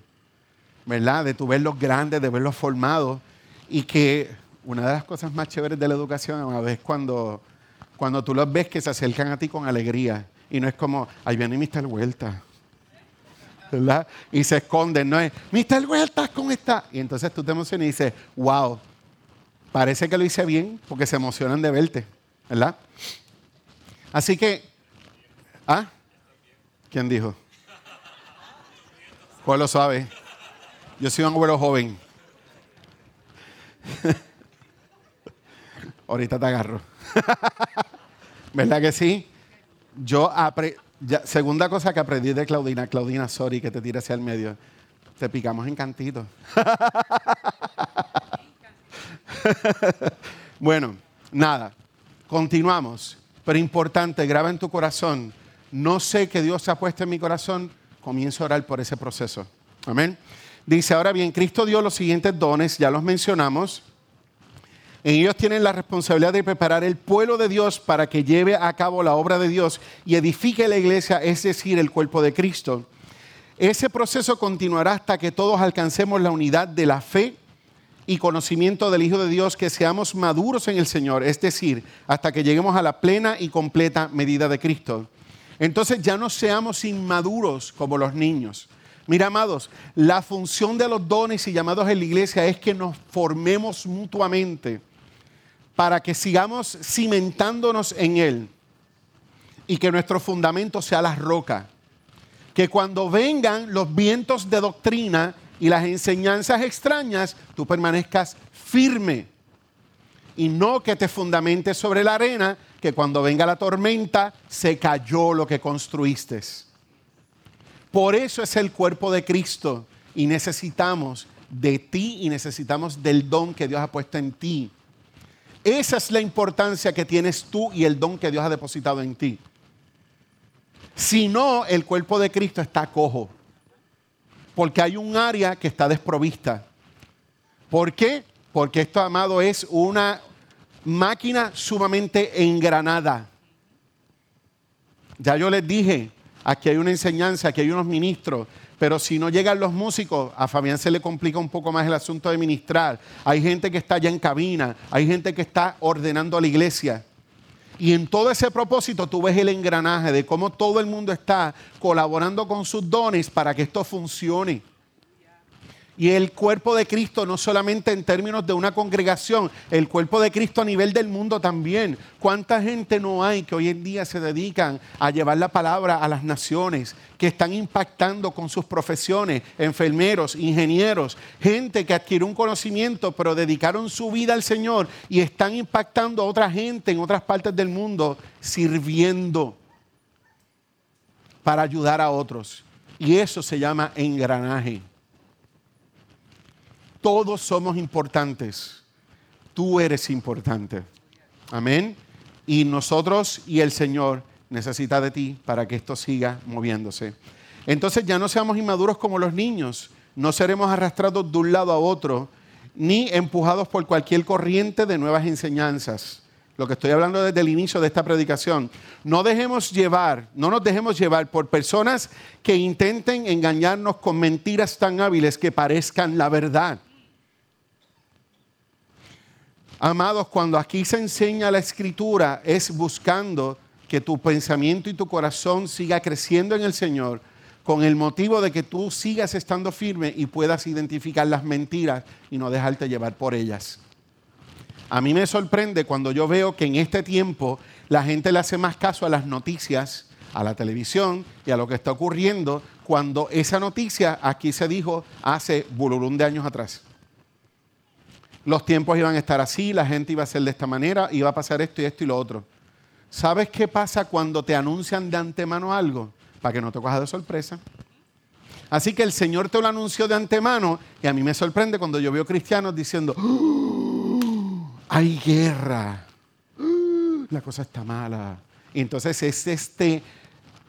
¿Verdad? De tu verlos grandes, de verlos formados. Y que una de las cosas más chéveres de la educación es cuando, cuando tú los ves que se acercan a ti con alegría. Y no es como, ahí viene Mr. Vuelta. ¿Verdad? Y se esconden, no es, Mr. Vuelta, ¿cómo está? Y entonces tú te emocionas y dices, wow, parece que lo hice bien porque se emocionan de verte, ¿verdad? Así que, ¿ah? ¿Quién dijo? ¿Cuál lo sabe? Yo soy un abuelo joven. Ahorita te agarro. ¿Verdad que sí? Yo segunda cosa que aprendí de Claudina, Claudina, sorry que te tire hacia el medio. Te picamos en cantito. bueno, nada. Continuamos. Pero importante, graba en tu corazón. No sé que Dios se ha puesto en mi corazón. Comienzo a orar por ese proceso. Amén. Dice, ahora bien, Cristo dio los siguientes dones, ya los mencionamos. En ellos tienen la responsabilidad de preparar el pueblo de Dios para que lleve a cabo la obra de Dios y edifique la iglesia, es decir, el cuerpo de Cristo. Ese proceso continuará hasta que todos alcancemos la unidad de la fe y conocimiento del Hijo de Dios, que seamos maduros en el Señor, es decir, hasta que lleguemos a la plena y completa medida de Cristo. Entonces ya no seamos inmaduros como los niños Mira, amados, la función de los dones y llamados en la iglesia es que nos formemos mutuamente para que sigamos cimentándonos en Él y que nuestro fundamento sea la roca. Que cuando vengan los vientos de doctrina y las enseñanzas extrañas, tú permanezcas firme y no que te fundamentes sobre la arena, que cuando venga la tormenta se cayó lo que construiste. Por eso es el cuerpo de Cristo y necesitamos de ti y necesitamos del don que Dios ha puesto en ti. Esa es la importancia que tienes tú y el don que Dios ha depositado en ti. Si no, el cuerpo de Cristo está cojo. Porque hay un área que está desprovista. ¿Por qué? Porque esto, amado, es una máquina sumamente engranada. Ya yo les dije, aquí hay una enseñanza, aquí hay unos ministros, pero si no llegan los músicos, a Fabián se le complica un poco más el asunto de ministrar. Hay gente que está allá en cabina, hay gente que está ordenando a la iglesia. Y en todo ese propósito tú ves el engranaje de cómo todo el mundo está colaborando con sus dones para que esto funcione. Y el cuerpo de Cristo no solamente en términos de una congregación, el cuerpo de Cristo a nivel del mundo también. ¿Cuánta gente no hay que hoy en día se dedican a llevar la palabra a las naciones, que están impactando con sus profesiones, enfermeros, ingenieros, gente que adquirió un conocimiento pero dedicaron su vida al Señor y están impactando a otra gente en otras partes del mundo sirviendo para ayudar a otros? Y eso se llama engranaje. Todos somos importantes. Tú eres importante. Amén. Y nosotros y el Señor necesita de ti para que esto siga moviéndose. Entonces ya no seamos inmaduros como los niños. No seremos arrastrados de un lado a otro, ni empujados por cualquier corriente de nuevas enseñanzas. Lo que estoy hablando desde el inicio de esta predicación. No dejemos llevar, no nos dejemos llevar por personas que intenten engañarnos con mentiras tan hábiles que parezcan la verdad. Amados, cuando aquí se enseña la escritura es buscando que tu pensamiento y tu corazón siga creciendo en el Señor con el motivo de que tú sigas estando firme y puedas identificar las mentiras y no dejarte llevar por ellas. A mí me sorprende cuando yo veo que en este tiempo la gente le hace más caso a las noticias, a la televisión y a lo que está ocurriendo cuando esa noticia aquí se dijo hace bulurún de años atrás los tiempos iban a estar así, la gente iba a ser de esta manera, iba a pasar esto y esto y lo otro. ¿Sabes qué pasa cuando te anuncian de antemano algo? Para que no te cojas de sorpresa. Así que el Señor te lo anunció de antemano y a mí me sorprende cuando yo veo cristianos diciendo, ¡Oh! hay guerra, ¡Oh! la cosa está mala. Y entonces es este,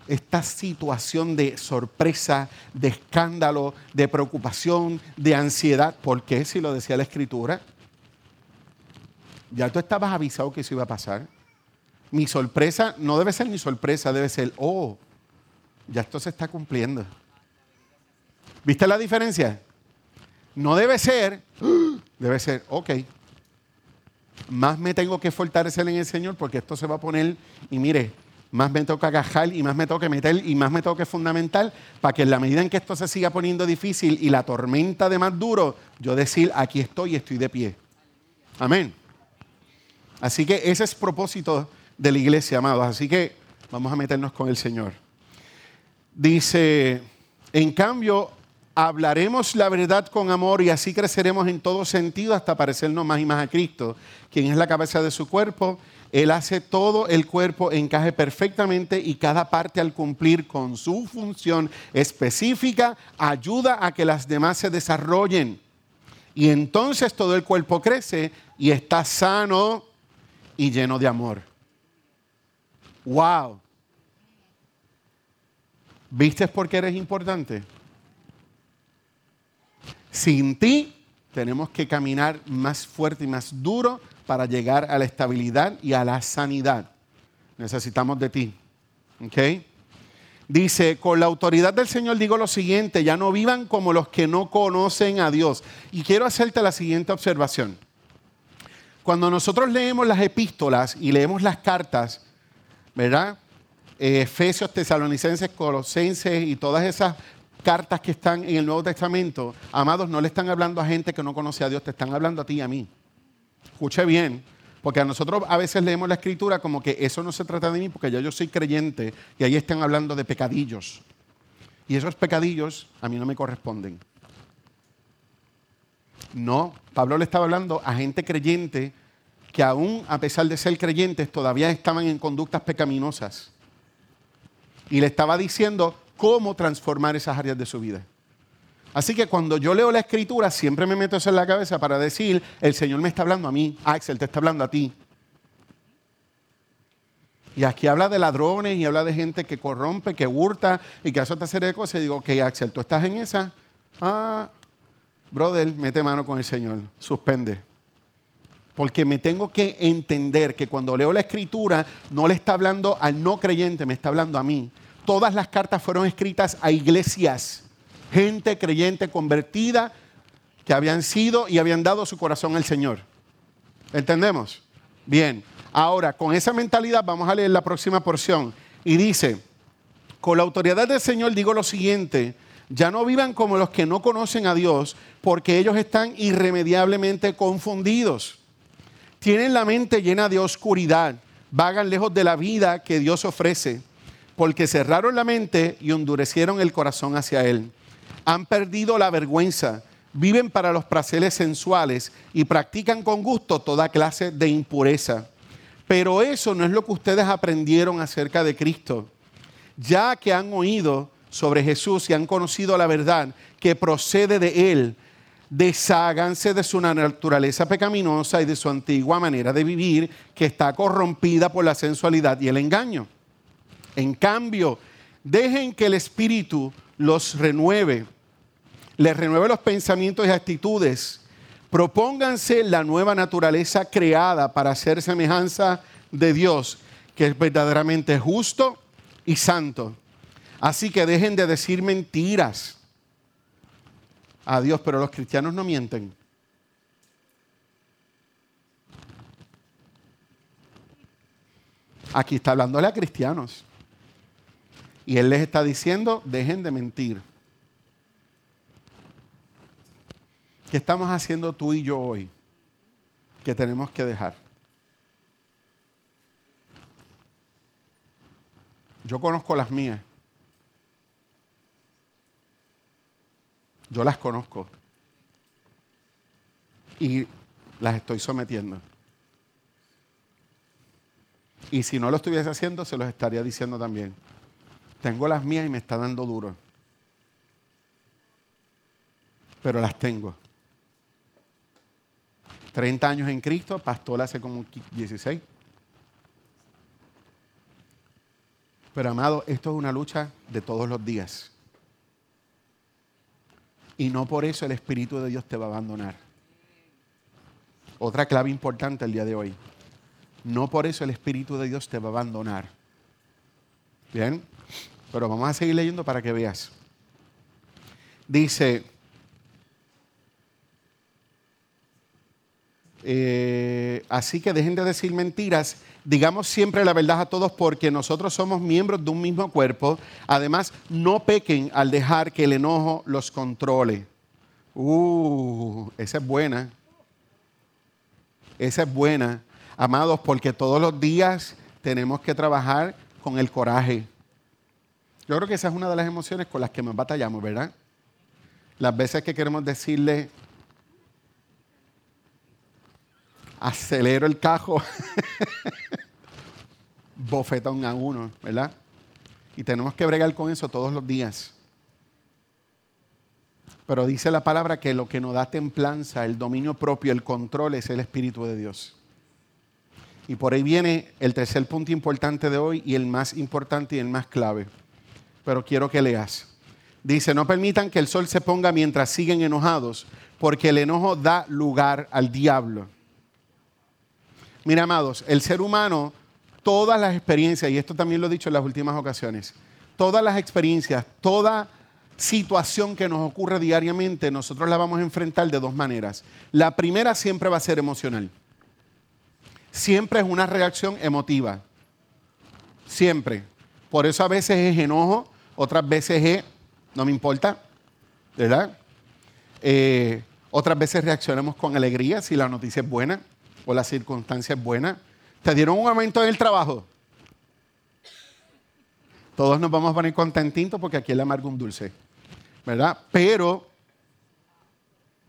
esta situación de sorpresa, de escándalo, de preocupación, de ansiedad. ¿Por qué? Si lo decía la Escritura. Ya tú estabas avisado que eso iba a pasar. Mi sorpresa no debe ser mi sorpresa, debe ser, oh, ya esto se está cumpliendo. ¿Viste la diferencia? No debe ser, debe ser, ok. Más me tengo que fortalecer en el Señor porque esto se va a poner, y mire, más me toca agajar y más me toca meter y más me toca fundamental para que en la medida en que esto se siga poniendo difícil y la tormenta de más duro, yo decir, aquí estoy y estoy de pie. Amén. Así que ese es propósito de la iglesia, amados. Así que vamos a meternos con el Señor. Dice, en cambio, hablaremos la verdad con amor y así creceremos en todo sentido hasta parecernos más y más a Cristo, quien es la cabeza de su cuerpo él hace todo el cuerpo encaje perfectamente y cada parte al cumplir con su función específica ayuda a que las demás se desarrollen. Y entonces todo el cuerpo crece y está sano y lleno de amor. ¡Wow! ¿Viste por qué eres importante? Sin ti tenemos que caminar más fuerte y más duro para llegar a la estabilidad y a la sanidad. Necesitamos de ti. ¿Ok? Dice, con la autoridad del Señor digo lo siguiente, ya no vivan como los que no conocen a Dios. Y quiero hacerte la siguiente observación. Cuando nosotros leemos las epístolas y leemos las cartas, ¿verdad? Eh, Efesios, Tesalonicenses, Colosenses y todas esas cartas que están en el Nuevo Testamento, amados, no le están hablando a gente que no conoce a Dios, te están hablando a ti y a mí. Escuche bien, porque a nosotros a veces leemos la escritura como que eso no se trata de mí porque ya yo soy creyente y ahí están hablando de pecadillos. Y esos pecadillos a mí no me corresponden. No, Pablo le estaba hablando a gente creyente que aún a pesar de ser creyentes todavía estaban en conductas pecaminosas. Y le estaba diciendo cómo transformar esas áreas de su vida. Así que cuando yo leo la escritura, siempre me meto eso en la cabeza para decir, el Señor me está hablando a mí, Axel te está hablando a ti. Y aquí habla de ladrones y habla de gente que corrompe, que hurta y que hace otra serie de cosas. Y digo, ok, Axel, ¿tú estás en esa? Ah, brother, mete mano con el Señor, suspende. Porque me tengo que entender que cuando leo la escritura no le está hablando al no creyente, me está hablando a mí. Todas las cartas fueron escritas a iglesias gente creyente convertida que habían sido y habían dado su corazón al Señor. ¿Entendemos? Bien, ahora con esa mentalidad vamos a leer la próxima porción. Y dice, con la autoridad del Señor digo lo siguiente, ya no vivan como los que no conocen a Dios, porque ellos están irremediablemente confundidos. Tienen la mente llena de oscuridad, vagan lejos de la vida que Dios ofrece, porque cerraron la mente y endurecieron el corazón hacia Él han perdido la vergüenza, viven para los placeres sensuales y practican con gusto toda clase de impureza. Pero eso no es lo que ustedes aprendieron acerca de Cristo. Ya que han oído sobre Jesús y han conocido la verdad que procede de Él, desháganse de su naturaleza pecaminosa y de su antigua manera de vivir que está corrompida por la sensualidad y el engaño. En cambio, dejen que el Espíritu los renueve les renueve los pensamientos y actitudes. Propónganse la nueva naturaleza creada para hacer semejanza de Dios, que es verdaderamente justo y santo. Así que dejen de decir mentiras a Dios, pero los cristianos no mienten. Aquí está hablándole a cristianos. Y Él les está diciendo, dejen de mentir. ¿Qué estamos haciendo tú y yo hoy que tenemos que dejar? Yo conozco las mías. Yo las conozco. Y las estoy sometiendo. Y si no lo estuviese haciendo, se los estaría diciendo también. Tengo las mías y me está dando duro. Pero las tengo. 30 años en Cristo, pastor hace como 16. Pero amado, esto es una lucha de todos los días. Y no por eso el Espíritu de Dios te va a abandonar. Otra clave importante el día de hoy. No por eso el Espíritu de Dios te va a abandonar. Bien, pero vamos a seguir leyendo para que veas. Dice, Eh, así que dejen de decir mentiras. Digamos siempre la verdad a todos porque nosotros somos miembros de un mismo cuerpo. Además, no pequen al dejar que el enojo los controle. Uh, esa es buena. Esa es buena. Amados, porque todos los días tenemos que trabajar con el coraje. Yo creo que esa es una de las emociones con las que más batallamos, ¿verdad? Las veces que queremos decirle acelero el cajo, bofetón a uno, ¿verdad? Y tenemos que bregar con eso todos los días. Pero dice la palabra que lo que nos da templanza, el dominio propio, el control es el Espíritu de Dios. Y por ahí viene el tercer punto importante de hoy y el más importante y el más clave. Pero quiero que leas. Dice, no permitan que el sol se ponga mientras siguen enojados, porque el enojo da lugar al diablo. Mira, amados, el ser humano, todas las experiencias, y esto también lo he dicho en las últimas ocasiones, todas las experiencias, toda situación que nos ocurre diariamente, nosotros la vamos a enfrentar de dos maneras. La primera siempre va a ser emocional. Siempre es una reacción emotiva. Siempre. Por eso a veces es enojo, otras veces es, no me importa, ¿verdad? Eh, otras veces reaccionamos con alegría si la noticia es buena o las circunstancias buenas. ¿Te dieron un aumento en el trabajo? Todos nos vamos a poner contentitos porque aquí le amargo un dulce, ¿verdad? Pero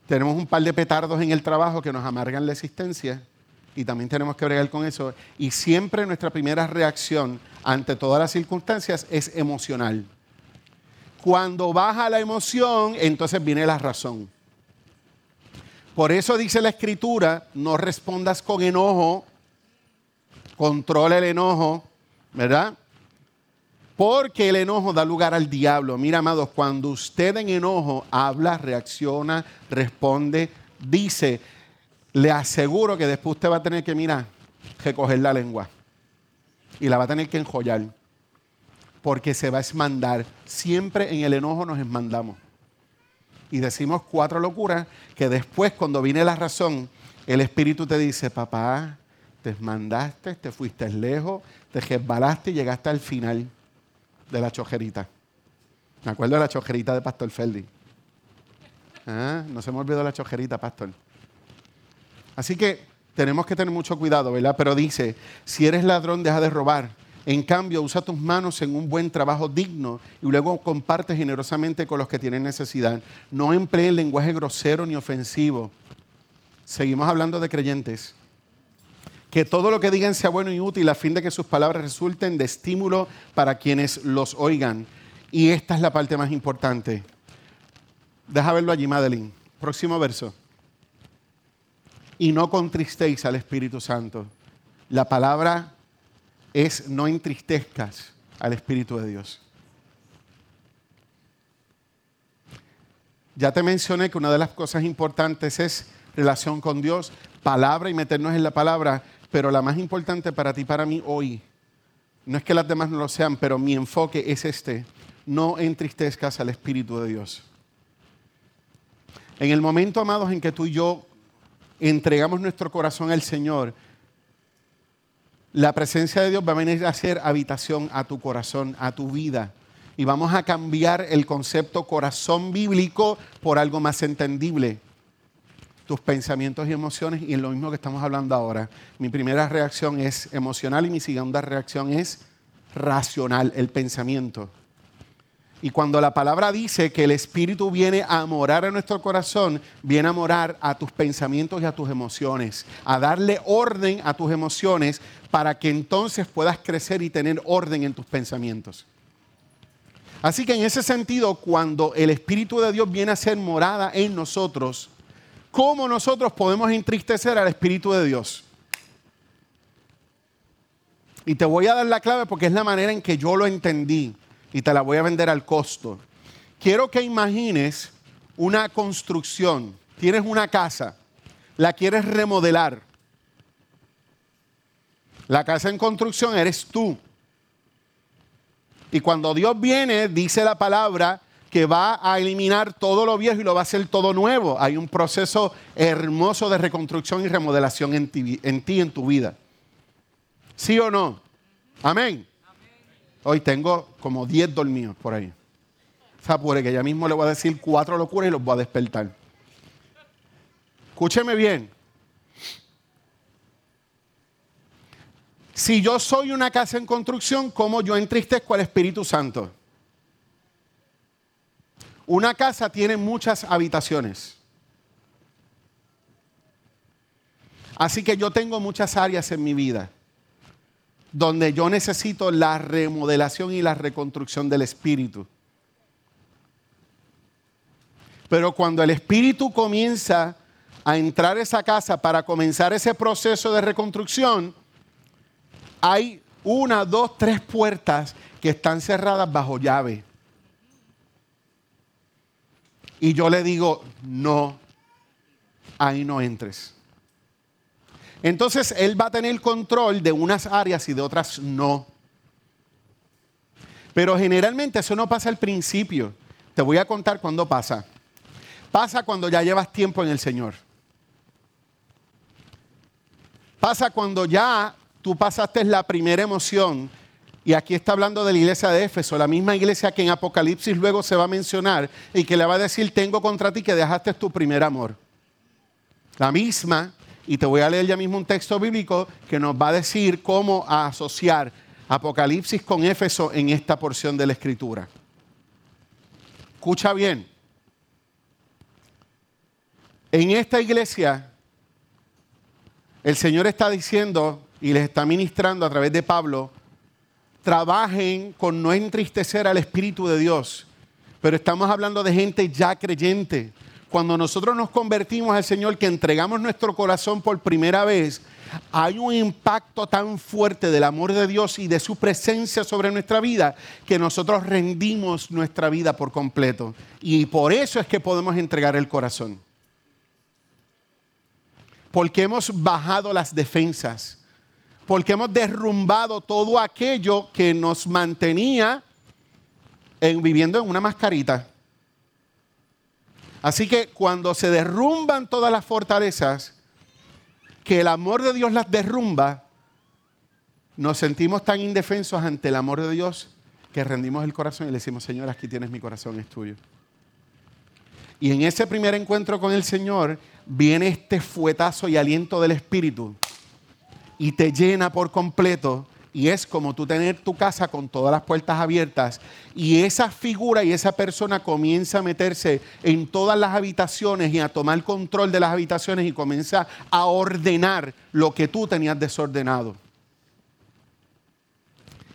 tenemos un par de petardos en el trabajo que nos amargan la existencia y también tenemos que bregar con eso. Y siempre nuestra primera reacción ante todas las circunstancias es emocional. Cuando baja la emoción, entonces viene la razón. Por eso dice la escritura, no respondas con enojo, controla el enojo, ¿verdad? Porque el enojo da lugar al diablo. Mira, amados, cuando usted en enojo habla, reacciona, responde, dice, le aseguro que después usted va a tener que, mira, recoger la lengua. Y la va a tener que enjollar. Porque se va a esmandar. Siempre en el enojo nos esmandamos. Y decimos cuatro locuras que después, cuando viene la razón, el Espíritu te dice, papá, te esmandaste, te fuiste lejos, te resbalaste y llegaste al final de la chojerita. Me acuerdo de la chojerita de Pastor Feldi. Ah, no se me olvidó la chojerita, Pastor. Así que tenemos que tener mucho cuidado, ¿verdad? Pero dice, si eres ladrón, deja de robar. En cambio, usa tus manos en un buen trabajo digno y luego comparte generosamente con los que tienen necesidad. No emplee lenguaje grosero ni ofensivo. Seguimos hablando de creyentes que todo lo que digan sea bueno y útil a fin de que sus palabras resulten de estímulo para quienes los oigan. Y esta es la parte más importante. Deja verlo allí, Madeline. Próximo verso. Y no contristéis al Espíritu Santo. La palabra es no entristezcas al Espíritu de Dios. Ya te mencioné que una de las cosas importantes es relación con Dios, palabra y meternos en la palabra, pero la más importante para ti, para mí hoy, no es que las demás no lo sean, pero mi enfoque es este, no entristezcas al Espíritu de Dios. En el momento, amados, en que tú y yo entregamos nuestro corazón al Señor, la presencia de Dios va a venir a hacer habitación a tu corazón, a tu vida. Y vamos a cambiar el concepto corazón bíblico por algo más entendible tus pensamientos y emociones y en lo mismo que estamos hablando ahora. Mi primera reacción es emocional y mi segunda reacción es racional, el pensamiento. Y cuando la palabra dice que el Espíritu viene a morar en nuestro corazón, viene a morar a tus pensamientos y a tus emociones, a darle orden a tus emociones para que entonces puedas crecer y tener orden en tus pensamientos. Así que en ese sentido, cuando el Espíritu de Dios viene a ser morada en nosotros, ¿Cómo nosotros podemos entristecer al Espíritu de Dios? Y te voy a dar la clave porque es la manera en que yo lo entendí y te la voy a vender al costo. Quiero que imagines una construcción. Tienes una casa, la quieres remodelar. La casa en construcción eres tú. Y cuando Dios viene, dice la palabra, que va a eliminar todo lo viejo y lo va a hacer todo nuevo. Hay un proceso hermoso de reconstrucción y remodelación en ti, en, ti, en tu vida. ¿Sí o no? Amén. Hoy tengo como 10 dormidos por ahí. Sapure que ya mismo le voy a decir cuatro locuras y los voy a despertar. Escúcheme bien. Si yo soy una casa en construcción, ¿cómo yo entristezco al Espíritu Santo? Una casa tiene muchas habitaciones. Así que yo tengo muchas áreas en mi vida donde yo necesito la remodelación y la reconstrucción del espíritu. Pero cuando el espíritu comienza a entrar a esa casa para comenzar ese proceso de reconstrucción, hay una, dos, tres puertas que están cerradas bajo llave. Y yo le digo, no, ahí no entres. Entonces Él va a tener control de unas áreas y de otras no. Pero generalmente eso no pasa al principio. Te voy a contar cuándo pasa. Pasa cuando ya llevas tiempo en el Señor. Pasa cuando ya tú pasaste la primera emoción y aquí está hablando de la iglesia de Éfeso, la misma iglesia que en Apocalipsis luego se va a mencionar y que le va a decir, tengo contra ti que dejaste tu primer amor. La misma, y te voy a leer ya mismo un texto bíblico que nos va a decir cómo asociar Apocalipsis con Éfeso en esta porción de la escritura. Escucha bien. En esta iglesia, el Señor está diciendo y les está ministrando a través de Pablo, trabajen con no entristecer al Espíritu de Dios. pero estamos hablando de gente ya creyente. Cuando nosotros nos convertimos al Señor, que entregamos nuestro corazón por primera vez, hay un impacto tan fuerte del amor de Dios y de su presencia sobre nuestra vida que nosotros rendimos nuestra vida por completo. Y por eso es que podemos entregar el corazón. Porque hemos bajado las defensas. Porque hemos derrumbado todo aquello que nos mantenía en, viviendo en una mascarita. Así que cuando se derrumban todas las fortalezas, que el amor de Dios las derrumba, nos sentimos tan indefensos ante el amor de Dios que rendimos el corazón y le decimos, Señor, aquí tienes mi corazón, es tuyo. Y en ese primer encuentro con el Señor viene este fuetazo y aliento del Espíritu y te llena por completo y es como tú tener tu casa con todas las puertas abiertas y esa figura y esa persona comienza a meterse en todas las habitaciones y a tomar control de las habitaciones y comienza a ordenar lo que tú tenías desordenado.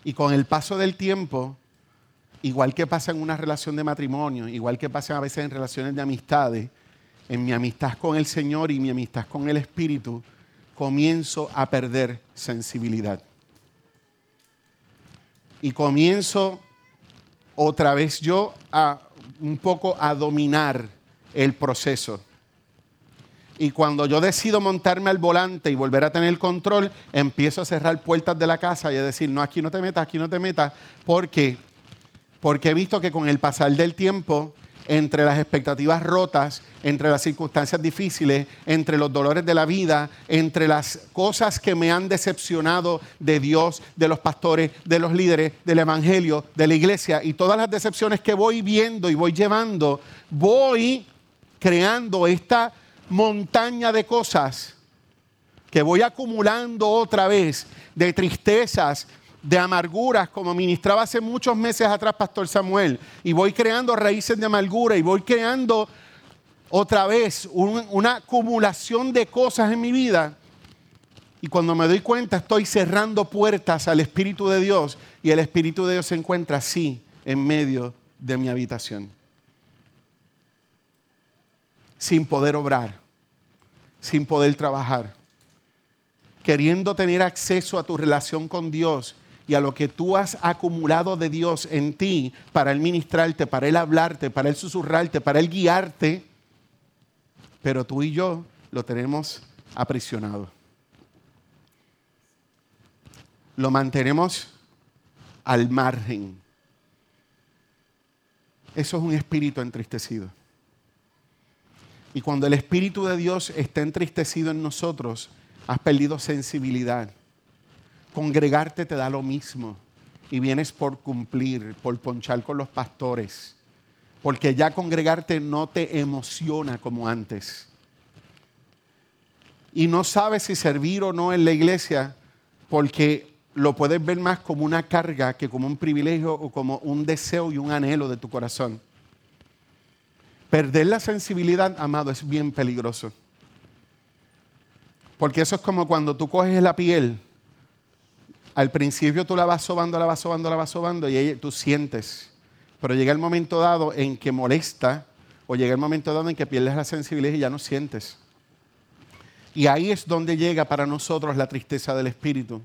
Y con el paso del tiempo, igual que pasa en una relación de matrimonio, igual que pasa a veces en relaciones de amistades, en mi amistad con el Señor y mi amistad con el Espíritu, comienzo a perder sensibilidad y comienzo otra vez yo a un poco a dominar el proceso. Y cuando yo decido montarme al volante y volver a tener el control, empiezo a cerrar puertas de la casa y a decir, no, aquí no te metas, aquí no te metas. ¿Por qué? Porque he visto que con el pasar del tiempo entre las expectativas rotas, entre las circunstancias difíciles, entre los dolores de la vida, entre las cosas que me han decepcionado de Dios, de los pastores, de los líderes, del Evangelio, de la iglesia y todas las decepciones que voy viendo y voy llevando, voy creando esta montaña de cosas que voy acumulando otra vez, de tristezas, de amarguras, como ministraba hace muchos meses atrás Pastor Samuel, y voy creando raíces de amargura y voy creando otra vez una acumulación de cosas en mi vida. Y cuando me doy cuenta estoy cerrando puertas al Espíritu de Dios y el Espíritu de Dios se encuentra así en medio de mi habitación. Sin poder obrar, sin poder trabajar, queriendo tener acceso a tu relación con Dios y a lo que tú has acumulado de Dios en ti para Él ministrarte, para Él hablarte, para Él susurrarte, para Él guiarte, pero tú y yo lo tenemos aprisionado. Lo mantenemos al margen. Eso es un espíritu entristecido. Y cuando el Espíritu de Dios está entristecido en nosotros, has perdido sensibilidad Congregarte te da lo mismo y vienes por cumplir, por ponchar con los pastores, porque ya congregarte no te emociona como antes. Y no sabes si servir o no en la iglesia porque lo puedes ver más como una carga que como un privilegio o como un deseo y un anhelo de tu corazón. Perder la sensibilidad, amado, es bien peligroso. Porque eso es como cuando tú coges la piel al principio tú la vas sobando, la vas sobando, la vas sobando y tú sientes. Pero llega el momento dado en que molesta o llega el momento dado en que pierdes la sensibilidad y ya no sientes. Y ahí es donde llega para nosotros la tristeza del espíritu.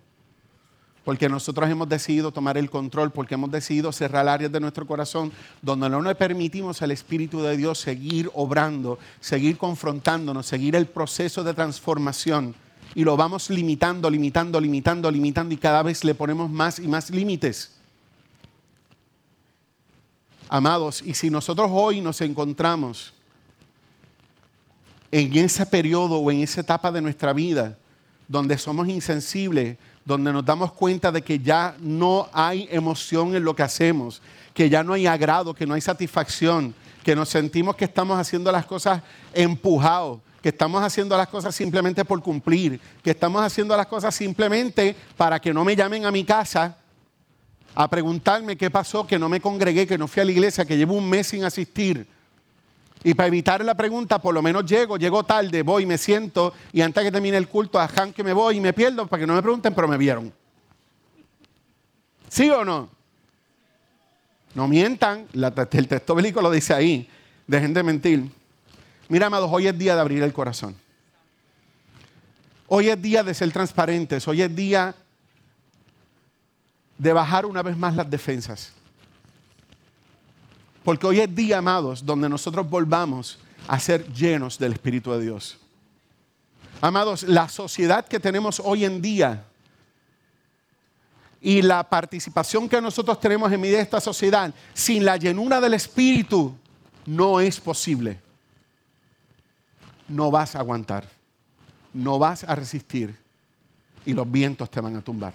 Porque nosotros hemos decidido tomar el control, porque hemos decidido cerrar áreas de nuestro corazón donde no le permitimos al Espíritu de Dios seguir obrando, seguir confrontándonos, seguir el proceso de transformación y lo vamos limitando, limitando, limitando, limitando y cada vez le ponemos más y más límites. Amados, y si nosotros hoy nos encontramos en ese periodo o en esa etapa de nuestra vida donde somos insensibles, donde nos damos cuenta de que ya no hay emoción en lo que hacemos, que ya no hay agrado, que no hay satisfacción, que nos sentimos que estamos haciendo las cosas empujados, que estamos haciendo las cosas simplemente por cumplir, que estamos haciendo las cosas simplemente para que no me llamen a mi casa a preguntarme qué pasó, que no me congregué, que no fui a la iglesia, que llevo un mes sin asistir. Y para evitar la pregunta, por lo menos llego, llego tarde, voy, me siento y antes que termine el culto, a Han que me voy y me pierdo para que no me pregunten, pero me vieron. ¿Sí o no? No mientan, el texto bíblico lo dice ahí. Dejen de mentir. Mira, amados, hoy es día de abrir el corazón. Hoy es día de ser transparentes. Hoy es día de bajar una vez más las defensas. Porque hoy es día, amados, donde nosotros volvamos a ser llenos del Espíritu de Dios. Amados, la sociedad que tenemos hoy en día y la participación que nosotros tenemos en medio de esta sociedad, sin la llenura del Espíritu, no es posible. No vas a aguantar, no vas a resistir y los vientos te van a tumbar.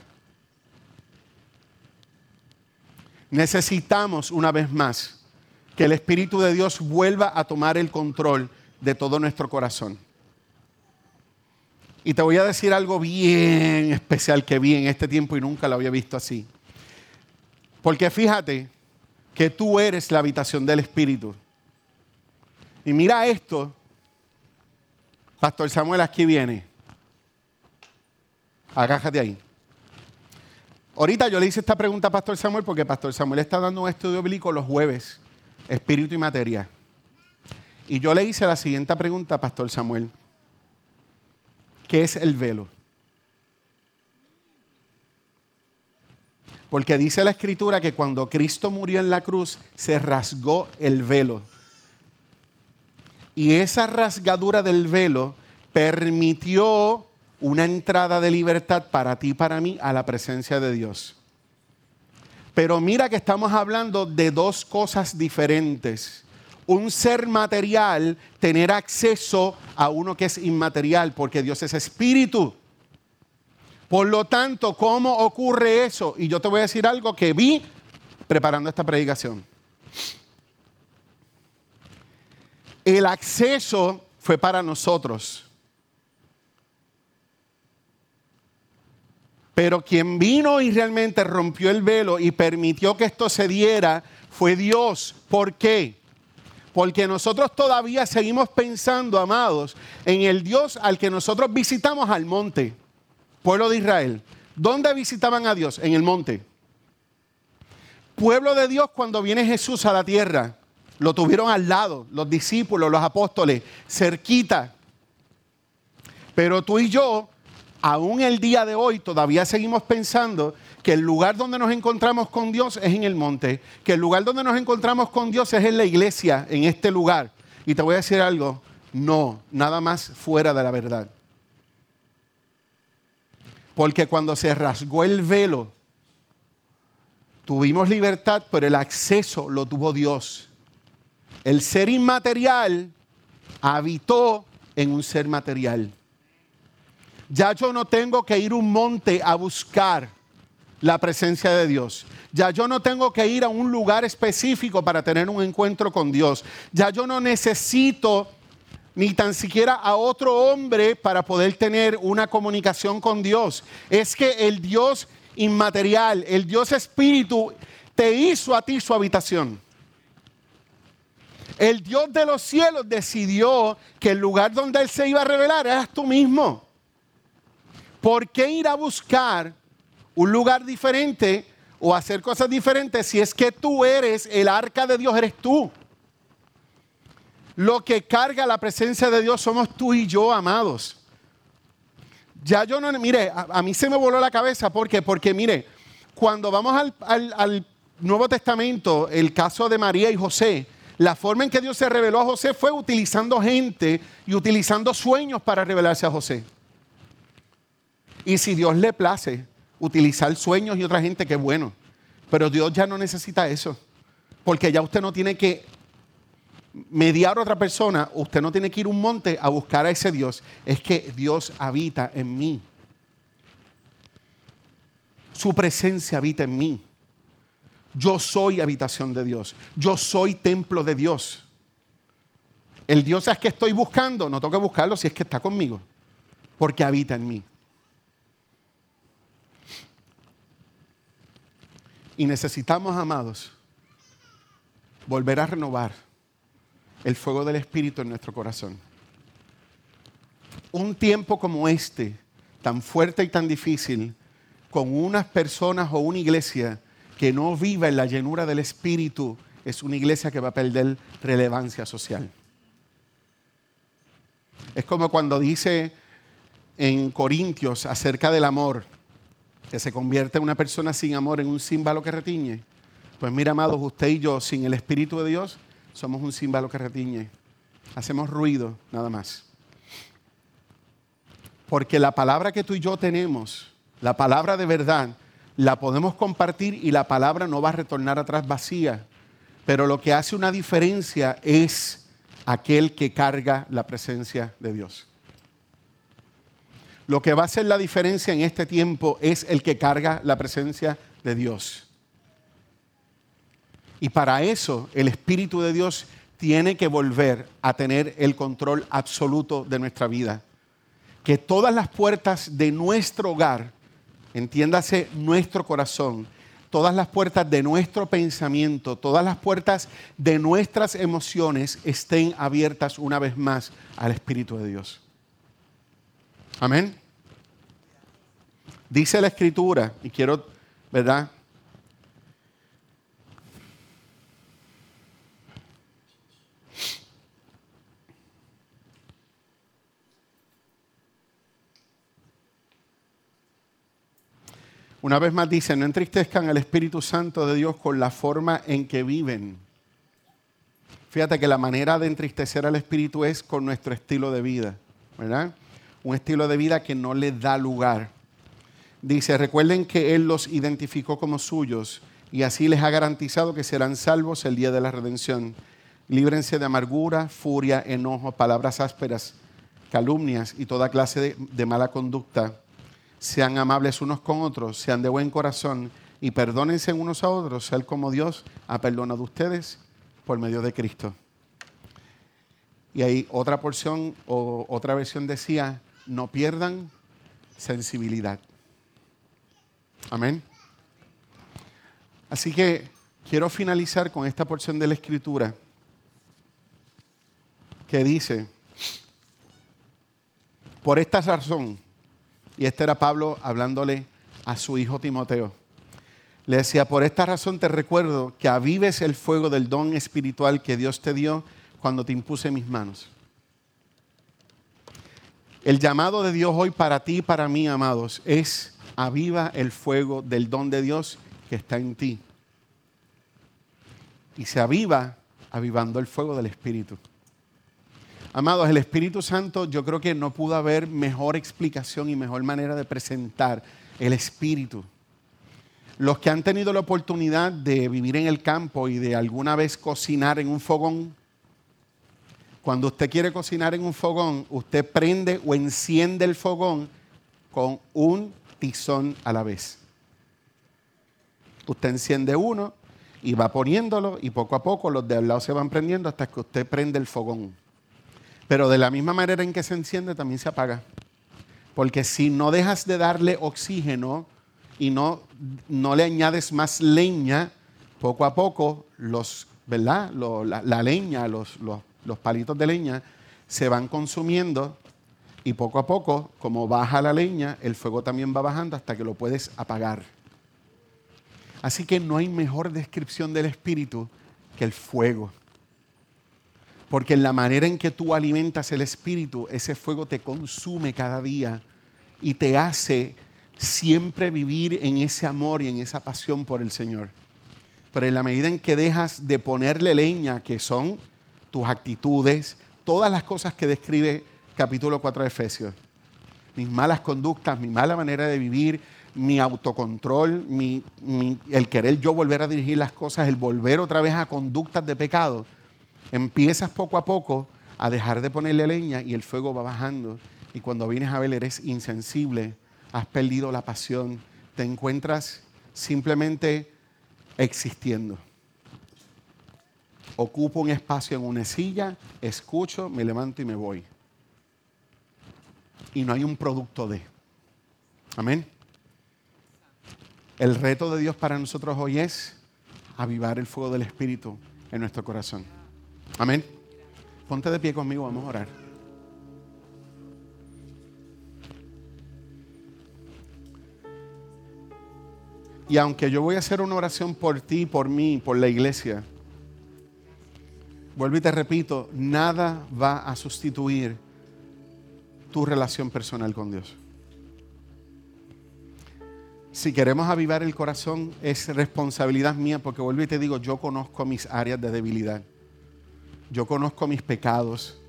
Necesitamos una vez más que el Espíritu de Dios vuelva a tomar el control de todo nuestro corazón. Y te voy a decir algo bien especial que vi en este tiempo y nunca lo había visto así. Porque fíjate que tú eres la habitación del Espíritu. Y mira esto. Pastor Samuel aquí viene. Agájate ahí. Ahorita yo le hice esta pregunta a Pastor Samuel porque Pastor Samuel está dando un estudio bíblico los jueves, espíritu y materia. Y yo le hice la siguiente pregunta a Pastor Samuel. ¿Qué es el velo? Porque dice la escritura que cuando Cristo murió en la cruz se rasgó el velo. Y esa rasgadura del velo permitió una entrada de libertad para ti y para mí a la presencia de Dios. Pero mira que estamos hablando de dos cosas diferentes. Un ser material tener acceso a uno que es inmaterial, porque Dios es espíritu. Por lo tanto, ¿cómo ocurre eso? Y yo te voy a decir algo que vi preparando esta predicación. El acceso fue para nosotros. Pero quien vino y realmente rompió el velo y permitió que esto se diera fue Dios. ¿Por qué? Porque nosotros todavía seguimos pensando, amados, en el Dios al que nosotros visitamos al monte, pueblo de Israel. ¿Dónde visitaban a Dios? En el monte. Pueblo de Dios cuando viene Jesús a la tierra. Lo tuvieron al lado, los discípulos, los apóstoles, cerquita. Pero tú y yo, aún el día de hoy, todavía seguimos pensando que el lugar donde nos encontramos con Dios es en el monte, que el lugar donde nos encontramos con Dios es en la iglesia, en este lugar. Y te voy a decir algo, no, nada más fuera de la verdad. Porque cuando se rasgó el velo, tuvimos libertad, pero el acceso lo tuvo Dios. El ser inmaterial habitó en un ser material. Ya yo no tengo que ir a un monte a buscar la presencia de Dios. Ya yo no tengo que ir a un lugar específico para tener un encuentro con Dios. Ya yo no necesito ni tan siquiera a otro hombre para poder tener una comunicación con Dios. Es que el Dios inmaterial, el Dios espíritu, te hizo a ti su habitación. El Dios de los cielos decidió que el lugar donde Él se iba a revelar eras tú mismo. ¿Por qué ir a buscar un lugar diferente o hacer cosas diferentes si es que tú eres el arca de Dios, eres tú? Lo que carga la presencia de Dios somos tú y yo, amados. Ya yo no, mire, a, mí se me voló la cabeza. ¿Por qué? Porque, mire, cuando vamos al, al Nuevo Testamento, el caso de María y José, la forma en que Dios se reveló a José fue utilizando gente y utilizando sueños para revelarse a José. Y si Dios le place utilizar sueños y otra gente, qué bueno. Pero Dios ya no necesita eso. Porque ya usted no tiene que mediar a otra persona, usted no tiene que ir a un monte a buscar a ese Dios. Es que Dios habita en mí. Su presencia habita en mí. Yo soy habitación de Dios. Yo soy templo de Dios. El Dios es que estoy buscando. No tengo que buscarlo si es que está conmigo. Porque habita en mí. Y necesitamos, amados, volver a renovar el fuego del Espíritu en nuestro corazón. Un tiempo como este, tan fuerte y tan difícil, con unas personas o una iglesia que no viva en la llenura del Espíritu es una iglesia que va a perder relevancia social. Es como cuando dice en Corintios acerca del amor, que se convierte una persona sin amor en un símbolo que retiñe. Pues mira, amados, usted y yo, sin el Espíritu de Dios, somos un símbolo que retiñe. Hacemos ruido, nada más. Porque la palabra que tú y yo tenemos, la palabra de verdad, la podemos compartir y la palabra no va a retornar atrás vacía. Pero lo que hace una diferencia es aquel que carga la presencia de Dios. Lo que va a hacer la diferencia en este tiempo es el que carga la presencia de Dios. Y para eso el Espíritu de Dios tiene que volver a tener el control absoluto de nuestra vida. Que todas las puertas de nuestro hogar, entiéndase nuestro corazón, todas las puertas de nuestro pensamiento, todas las puertas de nuestras emociones estén abiertas una vez más al Espíritu de Dios. Amén. Dice la escritura, y quiero, ¿verdad? Una vez más dice, no entristezcan al Espíritu Santo de Dios con la forma en que viven. Fíjate que la manera de entristecer al Espíritu es con nuestro estilo de vida, ¿verdad? Un estilo de vida que no le da lugar. Dice, recuerden que Él los identificó como suyos y así les ha garantizado que serán salvos el día de la redención. Líbrense de amargura, furia, enojo, palabras ásperas, calumnias y toda clase de, de mala conducta sean amables unos con otros, sean de buen corazón y perdónense unos a otros, sean como Dios ha perdonado a ustedes por medio de Cristo. Y ahí otra porción o otra versión decía, no pierdan sensibilidad. Amén. Así que quiero finalizar con esta porción de la escritura que dice, por esta razón, y este era Pablo hablándole a su hijo Timoteo. Le decía, por esta razón te recuerdo que avives el fuego del don espiritual que Dios te dio cuando te impuse mis manos. El llamado de Dios hoy para ti y para mí, amados, es aviva el fuego del don de Dios que está en ti. Y se aviva avivando el fuego del Espíritu. Amados, el Espíritu Santo yo creo que no pudo haber mejor explicación y mejor manera de presentar el Espíritu. Los que han tenido la oportunidad de vivir en el campo y de alguna vez cocinar en un fogón, cuando usted quiere cocinar en un fogón, usted prende o enciende el fogón con un tizón a la vez. Usted enciende uno y va poniéndolo y poco a poco los de al lado se van prendiendo hasta que usted prende el fogón. Pero de la misma manera en que se enciende, también se apaga. Porque si no dejas de darle oxígeno y no, no le añades más leña, poco a poco los, ¿verdad? la, leña, los, los palitos de leña se van consumiendo y poco a poco, como baja la leña, el fuego también va bajando hasta que lo puedes apagar. Así que no hay mejor descripción del espíritu que el fuego. Porque en la manera en que tú alimentas el espíritu, ese fuego te consume cada día y te hace siempre vivir en ese amor y en esa pasión por el Señor. Pero en la medida en que dejas de ponerle leña, que son tus actitudes, todas las cosas que describe capítulo 4 de Efesios, mis malas conductas, mi mala manera de vivir, mi autocontrol, el querer yo volver a dirigir las cosas, el volver otra vez a conductas de pecado, empiezas poco a poco a dejar de ponerle leña y el fuego va bajando. Y cuando vienes a ver, eres insensible, has perdido la pasión, te encuentras simplemente existiendo. Ocupo un espacio en una silla, escucho, me levanto y me voy. Y no hay un producto de. Amén. El reto de Dios para nosotros hoy es avivar el fuego del Espíritu en nuestro corazón. Amén. Ponte de pie conmigo, vamos a orar. Y aunque yo voy a hacer una oración por ti, por mí, por la iglesia, vuelvo y te repito, nada va a sustituir tu relación personal con Dios. Si queremos avivar el corazón, es responsabilidad mía, porque vuelvo y te digo, yo conozco mis áreas de debilidad. Yo conozco mis pecados.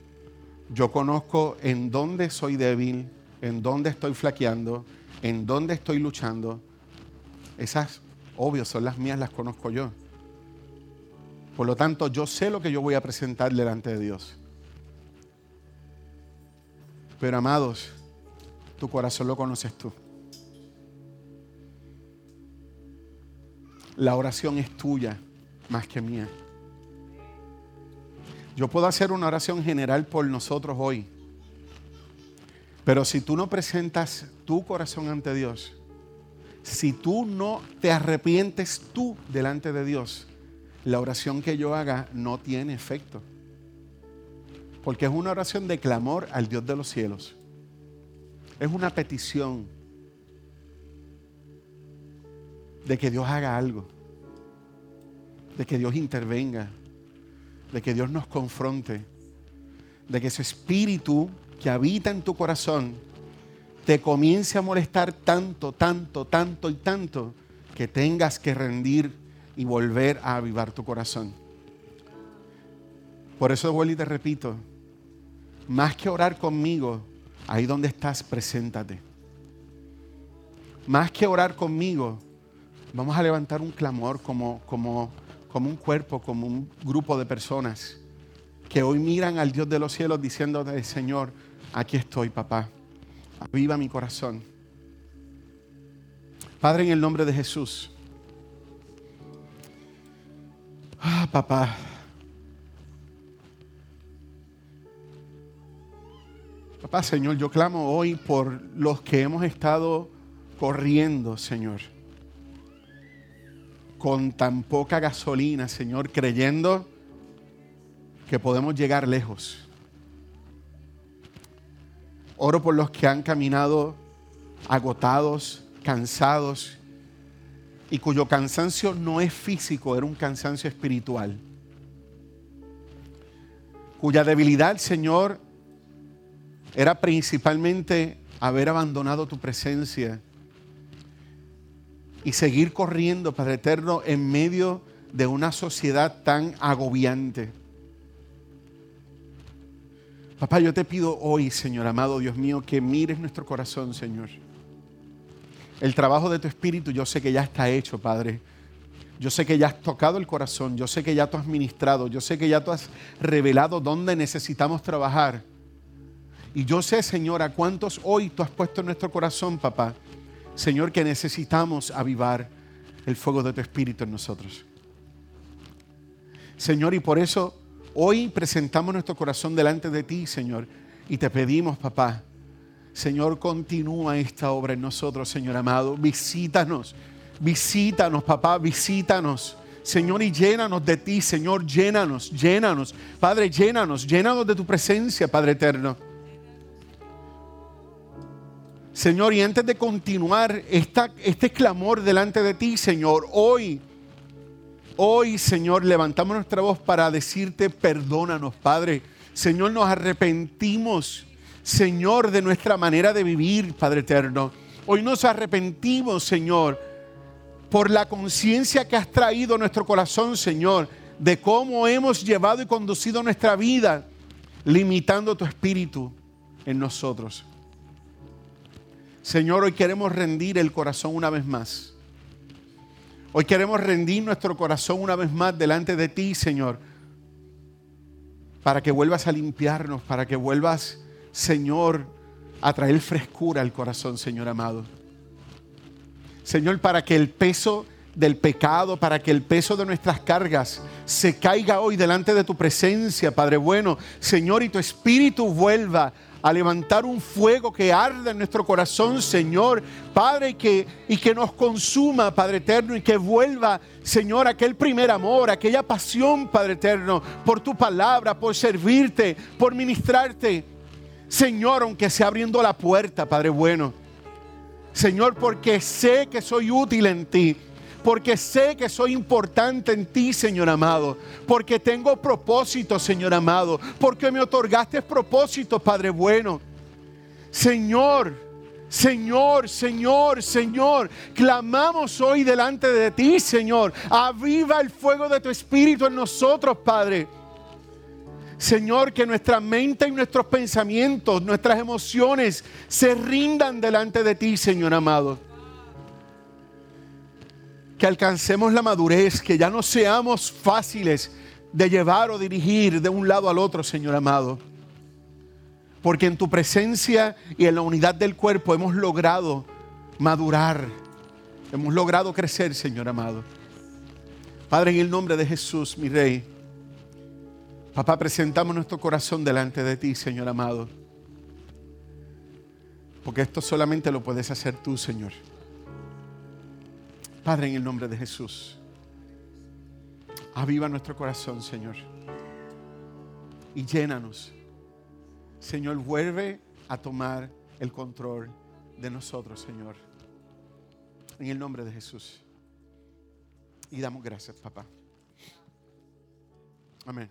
Yo conozco en dónde soy débil, en dónde estoy flaqueando, en dónde estoy luchando. Esas, obvio, son las mías, las conozco yo. Por lo tanto, yo sé lo que yo voy a presentar delante de Dios. Pero amados, tu corazón lo conoces tú. La oración es tuya más que mía. Yo puedo hacer una oración general por nosotros hoy. Pero si tú no presentas tu corazón ante Dios, si tú no te arrepientes tú delante de Dios, la oración que yo haga no tiene efecto. Porque es una oración de clamor al Dios de los cielos. Es una petición de que Dios haga algo, de que Dios intervenga, de que Dios nos confronte, de que su espíritu que habita en tu corazón te comience a molestar tanto, tanto, tanto y tanto que tengas que rendir y volver a avivar tu corazón. Por eso vuelvo y te repito, más que orar conmigo, ahí donde estás, preséntate. Más que orar conmigo, vamos a levantar un clamor como, como, como un cuerpo, como un grupo de personas que hoy miran al Dios de los cielos diciendo, Señor, aquí estoy, papá. Aviva mi corazón. Padre, en el nombre de Jesús. Ah, papá. Papá, Señor, yo clamo hoy por los que hemos estado corriendo, Señor. Con tan poca gasolina, Señor, creyendo que podemos llegar lejos. Oro por los que han caminado agotados, cansados, y cuyo cansancio no es físico, era un cansancio espiritual. Cuya debilidad, Señor, era principalmente haber abandonado tu presencia y seguir corriendo, Padre Eterno, en medio de una sociedad tan agobiante. Papá, yo te pido hoy, Señor amado Dios mío, que mires nuestro corazón, Señor. El trabajo de tu espíritu yo sé que ya está hecho, Padre. Yo sé que ya has tocado el corazón, yo sé que ya tú has ministrado, yo sé que ya tú has revelado dónde necesitamos trabajar. Y yo sé, Señor, a cuántos hoy tú has puesto en nuestro corazón, papá. Señor, que necesitamos avivar el fuego de tu espíritu en nosotros. Señor, y por eso Hoy presentamos nuestro corazón delante de ti, Señor, y te pedimos, papá, Señor, continúa esta obra en nosotros, Señor amado. Visítanos, visítanos, papá, visítanos. Señor, y llénanos de ti, Señor, llénanos, llénanos. Padre, llénanos, llénanos de tu presencia, Padre eterno. Señor, y antes de continuar este clamor delante de ti, Señor, hoy Hoy, Señor, levantamos nuestra voz para decirte, perdónanos, Padre. Señor, nos arrepentimos, Señor, de nuestra manera de vivir, Padre eterno. Hoy nos arrepentimos, Señor, por la conciencia que has traído a nuestro corazón, Señor, de cómo hemos llevado y conducido nuestra vida, limitando tu espíritu en nosotros. Señor, hoy queremos rendir el corazón una vez más. Hoy queremos rendir nuestro corazón una vez más delante de ti, Señor, para que vuelvas a limpiarnos, para que vuelvas, Señor, a traer frescura al corazón, Señor amado. Señor, para que el peso del pecado, para que el peso de nuestras cargas se caiga hoy delante de tu presencia, Padre bueno. Señor, y tu espíritu vuelva a levantar un fuego que arde en nuestro corazón, Señor, Padre, y que, y que nos consuma, Padre eterno, y que vuelva, Señor, aquel primer amor, aquella pasión, Padre eterno, por tu palabra, por servirte, por ministrarte. Señor, aunque sea abriendo la puerta, Padre bueno. Señor, porque sé que soy útil en ti. Porque sé que soy importante en ti, Señor amado. Porque tengo propósito, Señor amado. Porque me otorgaste propósitos, Padre bueno. Señor, Señor, Señor, Señor, clamamos hoy delante de ti, Señor. Aviva el fuego de tu espíritu en nosotros, Padre. Señor, que nuestra mente y nuestros pensamientos, nuestras emociones se rindan delante de ti, Señor amado. Que alcancemos la madurez, que ya no seamos fáciles de llevar o dirigir de un lado al otro, Señor amado. Porque en tu presencia y en la unidad del cuerpo hemos logrado madurar, hemos logrado crecer, Señor amado. Padre, en el nombre de Jesús, mi Rey. Papá, presentamos nuestro corazón delante de ti, Señor amado. Porque esto solamente lo puedes hacer tú, Señor. Padre, en el nombre de Jesús. Aviva nuestro corazón, Señor. Y llénanos. Señor, vuelve a tomar el control de nosotros, Señor. En el nombre de Jesús. Y damos gracias, papá. Amén.